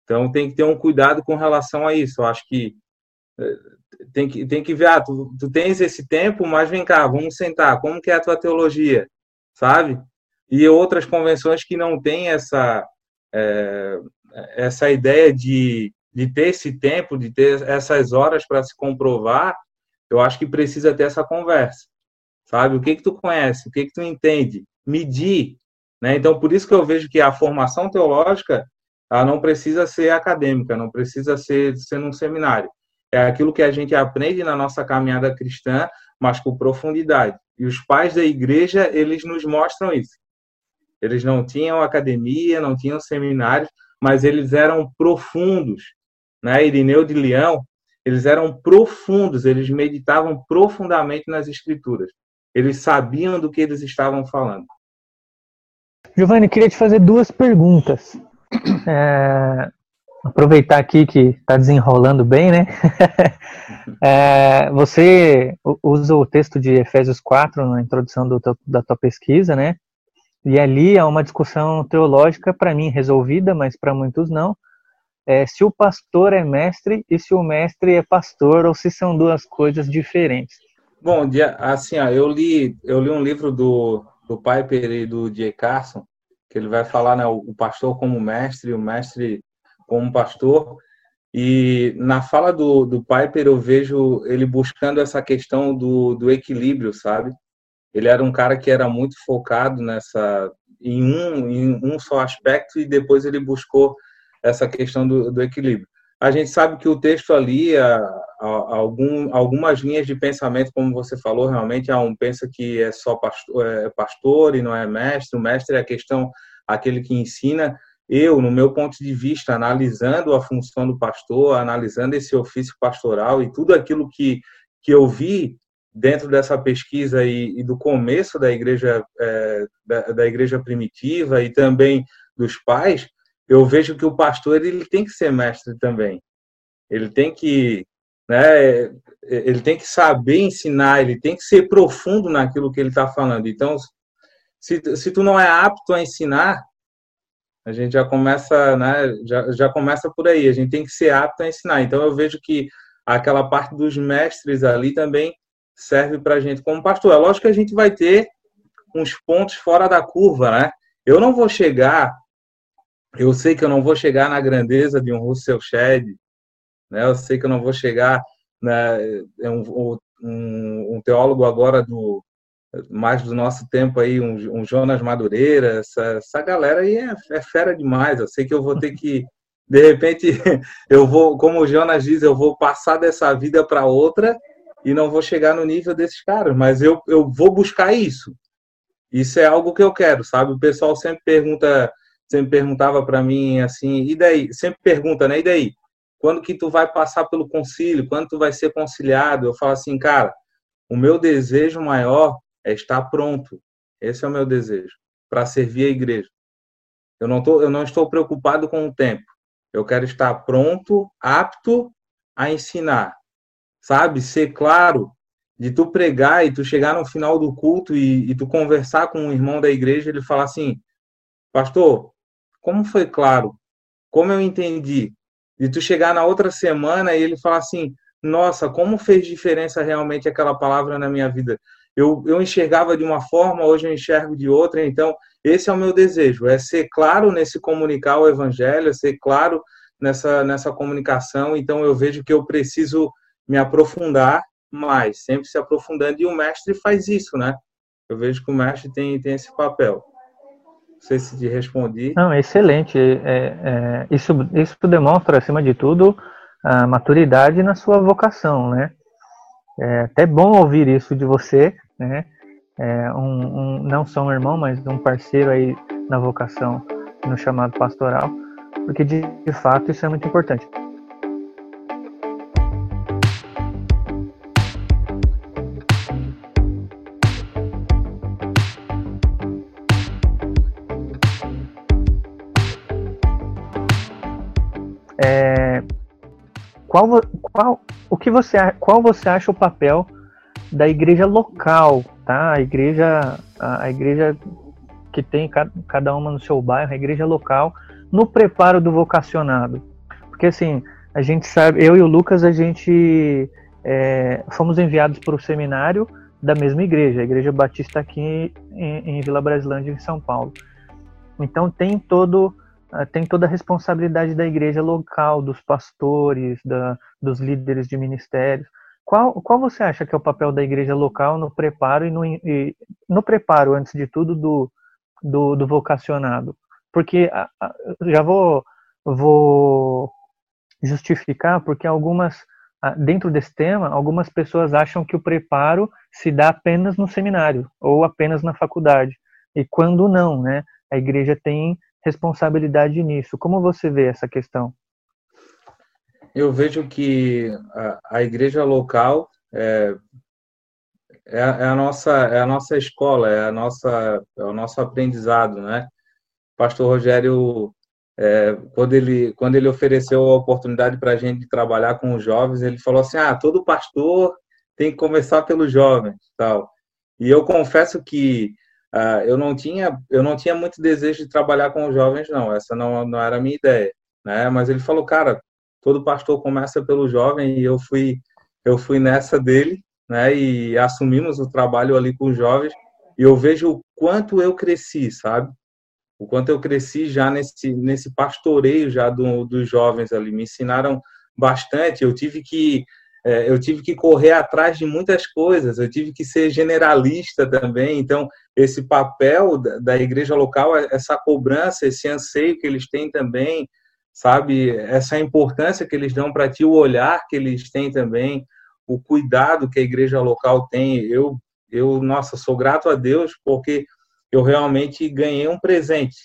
Então tem que ter um cuidado com relação a isso. Eu acho que eh, tem que, tem que ver, ah, tu, tu tens esse tempo, mas vem cá, vamos sentar, como que é a tua teologia, sabe? E outras convenções que não têm essa, é, essa ideia de, de ter esse tempo, de ter essas horas para se comprovar, eu acho que precisa ter essa conversa. Sabe? O que que tu conhece? O que que tu entende? Medir. Né? Então, por isso que eu vejo que a formação teológica ela não precisa ser acadêmica, não precisa ser, ser num seminário. É aquilo que a gente aprende na nossa caminhada cristã, mas com profundidade. E os pais da igreja, eles nos mostram isso. Eles não tinham academia, não tinham seminários, mas eles eram profundos né, Irineu de Leão, eles eram profundos, eles meditavam profundamente nas escrituras. Eles sabiam do que eles estavam falando. Giovanni, queria te fazer duas perguntas. <clears throat> É, aproveitar aqui que está desenrolando bem, né? <laughs> é, você usa o texto de Efésios 4 na introdução da tua pesquisa, né? E ali há uma discussão teológica, para mim, resolvida, mas para muitos não. É, se o pastor é mestre e se o mestre é pastor, ou se são duas coisas diferentes. Bom, assim, ó, eu li eu li um livro do, do Piper e do J. Carson, que ele vai falar né, o pastor como mestre, o mestre como pastor. E na fala do, do Piper eu vejo ele buscando essa questão do, do equilíbrio, sabe? Ele era um cara que era muito focado nessa em um, em um só aspecto e depois ele buscou essa questão do, do equilíbrio. A gente sabe que o texto ali, a, a, algum, algumas linhas de pensamento, como você falou, realmente há um pensa que é só pastor, é pastor e não é mestre. O mestre é a questão, aquele que ensina. Eu, no meu ponto de vista, analisando a função do pastor, analisando esse ofício pastoral e tudo aquilo que, que eu vi dentro dessa pesquisa e, e do começo da igreja é, da, da, igreja primitiva e também dos pais eu vejo que o pastor ele tem que ser mestre também. Ele tem que né ele tem que saber ensinar ele tem que ser profundo naquilo que ele está falando. Então se, se tu não é apto a ensinar a gente já começa né já, já começa por aí a gente tem que ser apto a ensinar então eu vejo que aquela parte dos mestres ali também serve para a gente como pastor. É lógico que a gente vai ter uns pontos fora da curva, né? Eu não vou chegar, eu sei que eu não vou chegar na grandeza de um Russell Shedd, né? Eu sei que eu não vou chegar na é um, um, um teólogo agora do mais do nosso tempo aí, um, um Jonas Madureira, essa, essa galera aí é, é fera demais. Eu sei que eu vou ter que de repente <laughs> eu vou, como o Jonas diz, eu vou passar dessa vida para outra e não vou chegar no nível desses caras, mas eu, eu vou buscar isso. Isso é algo que eu quero, sabe? O pessoal sempre pergunta, sempre perguntava para mim assim, e daí? Sempre pergunta, né? E daí? Quando que tu vai passar pelo concílio? Quando tu vai ser conciliado? Eu falo assim, cara, o meu desejo maior é estar pronto. Esse é o meu desejo para servir a igreja. Eu não tô, eu não estou preocupado com o tempo. Eu quero estar pronto, apto a ensinar sabe? Ser claro de tu pregar e tu chegar no final do culto e, e tu conversar com um irmão da igreja, ele falar assim, pastor, como foi claro? Como eu entendi? E tu chegar na outra semana e ele falar assim, nossa, como fez diferença realmente aquela palavra na minha vida? Eu, eu enxergava de uma forma, hoje eu enxergo de outra, então esse é o meu desejo, é ser claro nesse comunicar o evangelho, é ser claro nessa, nessa comunicação, então eu vejo que eu preciso me aprofundar mais, sempre se aprofundando, e o mestre faz isso, né? Eu vejo que o mestre tem, tem esse papel. Não sei se te respondi. Não, excelente. É, é, isso, isso demonstra, acima de tudo, a maturidade na sua vocação, né? É até bom ouvir isso de você, né? É, um, um, não só um irmão, mas um parceiro aí na vocação, no chamado pastoral, porque de, de fato isso é muito importante. qual, qual, você, qual você acha o papel da igreja local, tá? A igreja, a, a igreja que tem cada, cada uma no seu bairro, a igreja local, no preparo do vocacionado. Porque assim, a gente sabe, eu e o Lucas, a gente é, fomos enviados para o seminário da mesma igreja, a Igreja Batista aqui em, em Vila Brasilândia, em São Paulo. Então tem todo tem toda a responsabilidade da igreja local, dos pastores, da, dos líderes de ministérios. Qual, qual você acha que é o papel da igreja local no preparo e no, e, no preparo, antes de tudo, do, do, do vocacionado? Porque já vou, vou justificar, porque algumas, dentro desse tema, algumas pessoas acham que o preparo se dá apenas no seminário ou apenas na faculdade. E quando não, né? A igreja tem responsabilidade nisso. Como você vê essa questão? Eu vejo que a, a igreja local é, é, é, a nossa é a nossa escola, é a nossa é o nosso aprendizado, né? pastor Rogério, é, quando, ele, quando ele ofereceu a oportunidade para a gente trabalhar com os jovens, ele falou assim: ah, todo pastor tem que começar pelos jovens, tal. E eu confesso que uh, eu não tinha eu não tinha muito desejo de trabalhar com os jovens, não. Essa não, não era a minha ideia, né? Mas ele falou, cara, todo pastor começa pelo jovem e eu fui eu fui nessa dele, né? E assumimos o trabalho ali com os jovens e eu vejo o quanto eu cresci, sabe? O quanto eu cresci já nesse nesse pastoreio já do, dos jovens ali, me ensinaram bastante. Eu tive que é, eu tive que correr atrás de muitas coisas, eu tive que ser generalista também. Então, esse papel da, igreja local, essa cobrança, esse anseio que eles têm também, sabe? Essa importância que eles dão para ti, o olhar que eles têm também, o cuidado que a igreja local tem. Eu, eu, nossa, sou grato a Deus porque eu realmente ganhei um presente,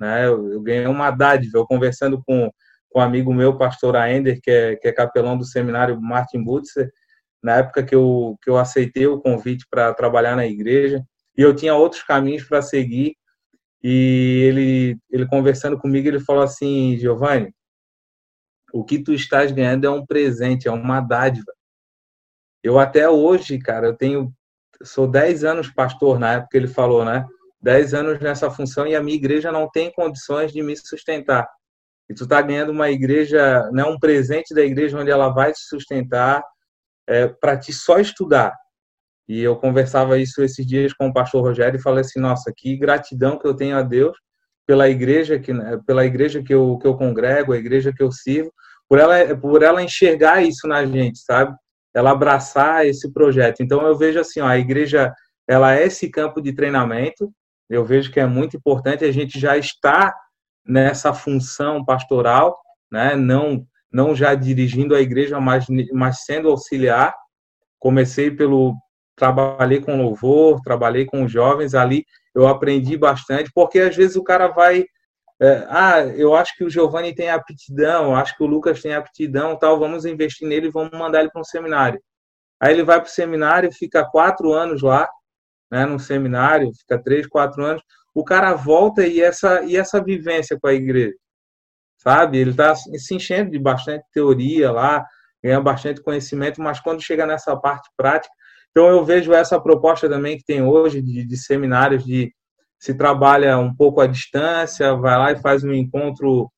né? Eu, eu ganhei uma dádiva. Eu conversando com com um amigo meu, pastor Aender, que é, que é capelão do seminário Martin Butzer, na época que eu, que eu aceitei o convite para trabalhar na igreja, e eu tinha outros caminhos para seguir, e ele, ele conversando comigo, ele falou assim, Giovanni, o que tu estás ganhando é um presente, é uma dádiva. Eu até hoje, cara, eu tenho, sou 10 anos pastor, na época ele falou, né? 10 anos nessa função e a minha igreja não tem condições de me sustentar e tu está ganhando uma igreja, né, um presente da igreja onde ela vai te sustentar é, para te só estudar. E eu conversava isso esses dias com o pastor Rogério e falei assim, nossa, que gratidão que eu tenho a Deus pela igreja que né, pela igreja que eu que eu congrego, a igreja que eu sirvo, por ela por ela enxergar isso na gente, sabe? Ela abraçar esse projeto. Então eu vejo assim, ó, a igreja ela é esse campo de treinamento. Eu vejo que é muito importante a gente já estar nessa função pastoral, né? não, não já dirigindo a igreja, mas, mas sendo auxiliar. Comecei pelo. Trabalhei com louvor, trabalhei com jovens, ali eu aprendi bastante, porque às vezes o cara vai. É, ah, eu acho que o Giovanni tem aptidão, acho que o Lucas tem aptidão, tal, vamos investir nele, vamos mandar ele para um seminário. Aí ele vai para o seminário, fica quatro anos lá, né, no seminário, fica três, quatro anos, o cara volta e essa, e essa vivência com a igreja, sabe? Ele está se enchendo de bastante teoria lá, ganha bastante conhecimento, mas quando chega nessa parte prática, então eu vejo essa proposta também que tem hoje de, de seminários de se trabalha um pouco à distância, vai lá e faz um encontro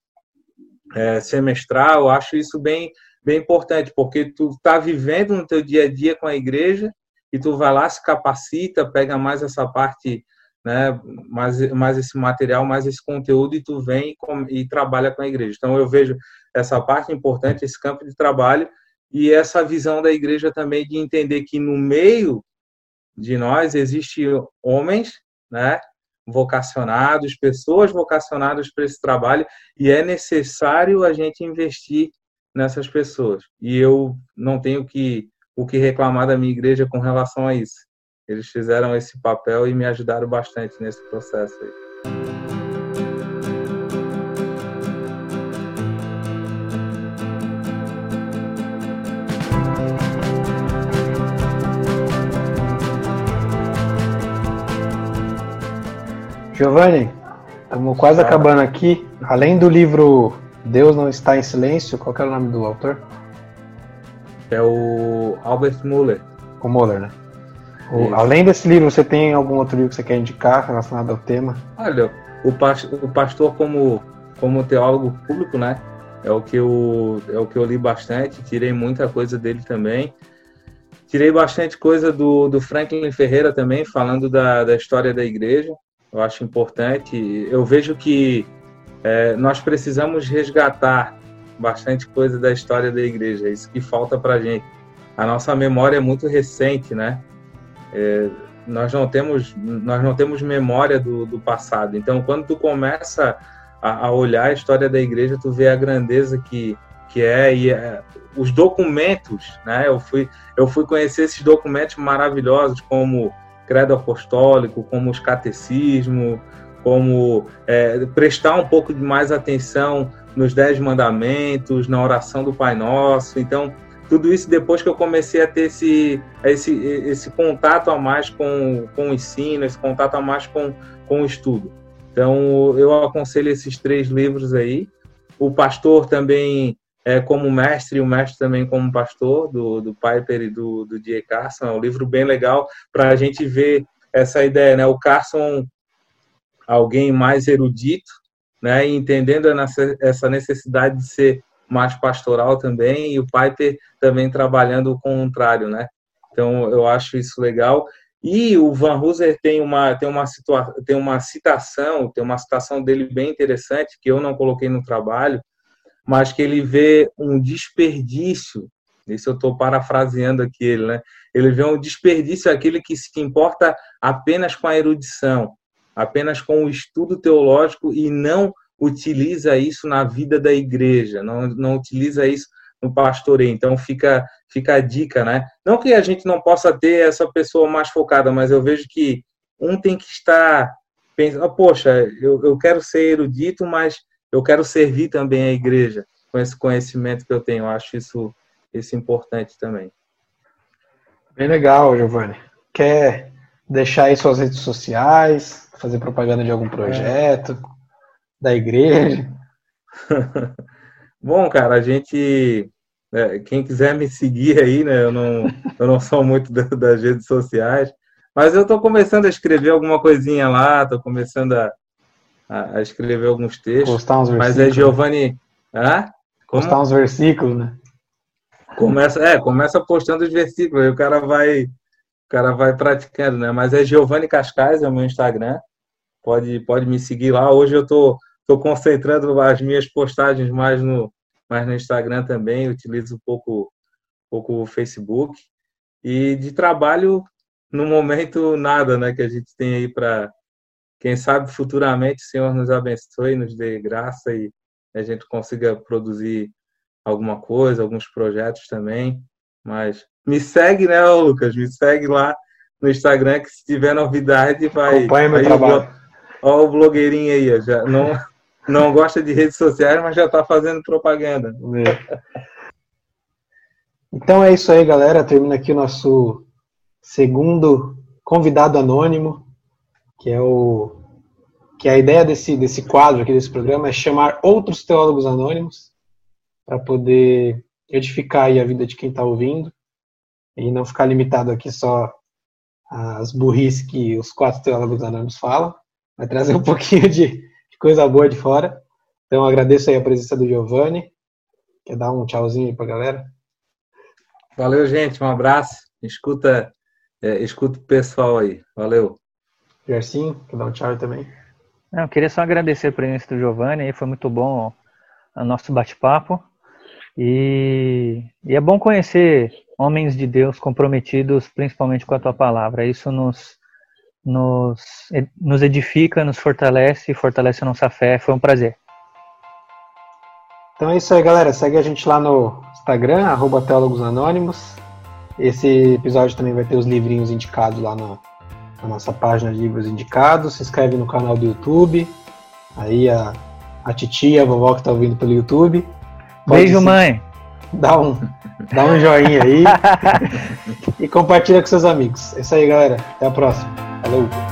é, semestral, eu acho isso bem bem importante, porque tu está vivendo no teu dia a dia com a igreja e tu vai lá, se capacita, pega mais essa parte né, mais, mais esse material, mais esse conteúdo e tu vem e, e trabalha com a igreja. Então eu vejo essa parte importante, esse campo de trabalho e essa visão da igreja também de entender que no meio de nós existe homens, né, vocacionados, pessoas vocacionadas para esse trabalho e é necessário a gente investir nessas pessoas. E eu não tenho que o que reclamar da minha igreja com relação a isso. Eles fizeram esse papel e me ajudaram bastante nesse processo aí. Giovanni, estamos quase acabando aqui. Além do livro Deus Não Está em Silêncio, qual é o nome do autor? É o Albert Muller. O Muller, né? O, além desse livro, você tem algum outro livro que você quer indicar relacionado ao tema? Olha, o, pastor, o pastor como, como teólogo público, né? É o, que eu, é o que eu li bastante, tirei muita coisa dele também. Tirei bastante coisa do, do Franklin Ferreira também, falando da, da história da igreja. Eu acho importante. Eu vejo que é, nós precisamos resgatar bastante coisa da história da igreja. É isso que falta para gente. A nossa memória é muito recente, né? É, nós não temos nós não temos memória do, do passado. Então, quando tu começa a, a, olhar a história da igreja, tu vê a grandeza que que é e é, os documentos, né? Eu fui eu fui conhecer esses documentos maravilhosos como credo apostólico, como os catecismos, como é, prestar um pouco de mais atenção nos dez mandamentos, na oração do Pai Nosso. Então tudo isso depois que eu comecei a ter esse, esse, esse contato a mais com, com o ensino, esse contato a mais com, com o estudo. Então, eu aconselho esses três livros aí. O Pastor também é como mestre, e o mestre também como pastor, do, do Piper e do, do D.A. Carson. É um livro bem legal para a gente ver essa ideia, né? O Carson, alguém mais erudito, né? E entendendo essa necessidade de ser mais pastoral também, e o Piper também trabalhando o contrário, né? Então, eu acho isso legal. E o Van Hooser tem uma, tem, uma situa tem uma citação, tem uma citação dele bem interessante, que eu não coloquei no trabalho, mas que ele vê um desperdício, isso eu estou parafraseando aqui ele, né? Ele vê um desperdício aquele que se importa apenas com a erudição, apenas com o estudo teológico e não utiliza isso na vida da igreja, não, não utiliza isso no pastoreio. Então fica fica a dica, né? Não que a gente não possa ter essa pessoa mais focada, mas eu vejo que um tem que estar pensando, oh, poxa, eu, eu quero ser erudito, mas eu quero servir também a igreja com esse conhecimento que eu tenho. Eu acho isso, isso importante também. Bem legal, Giovanni. Quer deixar aí suas redes sociais, fazer propaganda de algum projeto, é. da igreja? <laughs> Bom, cara, a gente. É, quem quiser me seguir aí, né? Eu não, eu não sou muito das redes sociais, mas eu estou começando a escrever alguma coisinha lá, estou começando a, a, escrever alguns textos. Postar uns mas é Giovanni. Hã? Como? Postar uns versículos, né? Começa, é, começa postando os versículos, aí o cara vai, o cara vai praticando, né? Mas é Giovanni Cascais, é o meu Instagram. Pode, pode me seguir lá. Hoje eu tô Estou concentrando as minhas postagens mais no, mais no Instagram também, utilizo um pouco, um pouco o Facebook. E de trabalho, no momento, nada, né? Que a gente tem aí para. Quem sabe futuramente o Senhor nos abençoe, nos dê graça e a gente consiga produzir alguma coisa, alguns projetos também. Mas me segue, né, Lucas? Me segue lá no Instagram que se tiver novidade vai. Acompanhe meu trabalho. Olha o blogueirinho aí, já não <laughs> não gosta de redes sociais, mas já está fazendo propaganda. Então é isso aí, galera. Termina aqui o nosso segundo convidado anônimo, que é o que é a ideia desse desse quadro aqui desse programa é chamar outros teólogos anônimos para poder edificar a vida de quem está ouvindo e não ficar limitado aqui só às burrice que os quatro teólogos anônimos falam, vai trazer um <laughs> pouquinho de coisa boa de fora. Então agradeço aí a presença do Giovanni. Quer dar um tchauzinho aí pra galera? Valeu, gente. Um abraço. Escuta, é, escuta o pessoal aí. Valeu. Gercinho, quer dar um tchau também? Não, eu queria só agradecer a presença do Giovanni. Foi muito bom o nosso bate-papo. E, e é bom conhecer homens de Deus comprometidos principalmente com a tua palavra. Isso nos nos, nos edifica, nos fortalece, fortalece a nossa fé. Foi um prazer. Então é isso aí, galera. Segue a gente lá no Instagram, arroba. Esse episódio também vai ter os livrinhos indicados lá no, na nossa página de livros indicados. Se inscreve no canal do YouTube. Aí a, a titia, a vovó que está ouvindo pelo YouTube. Beijo, se... mãe. Dá um, dá um joinha aí. <laughs> e compartilha com seus amigos. É isso aí, galera. Até a próxima. Falou!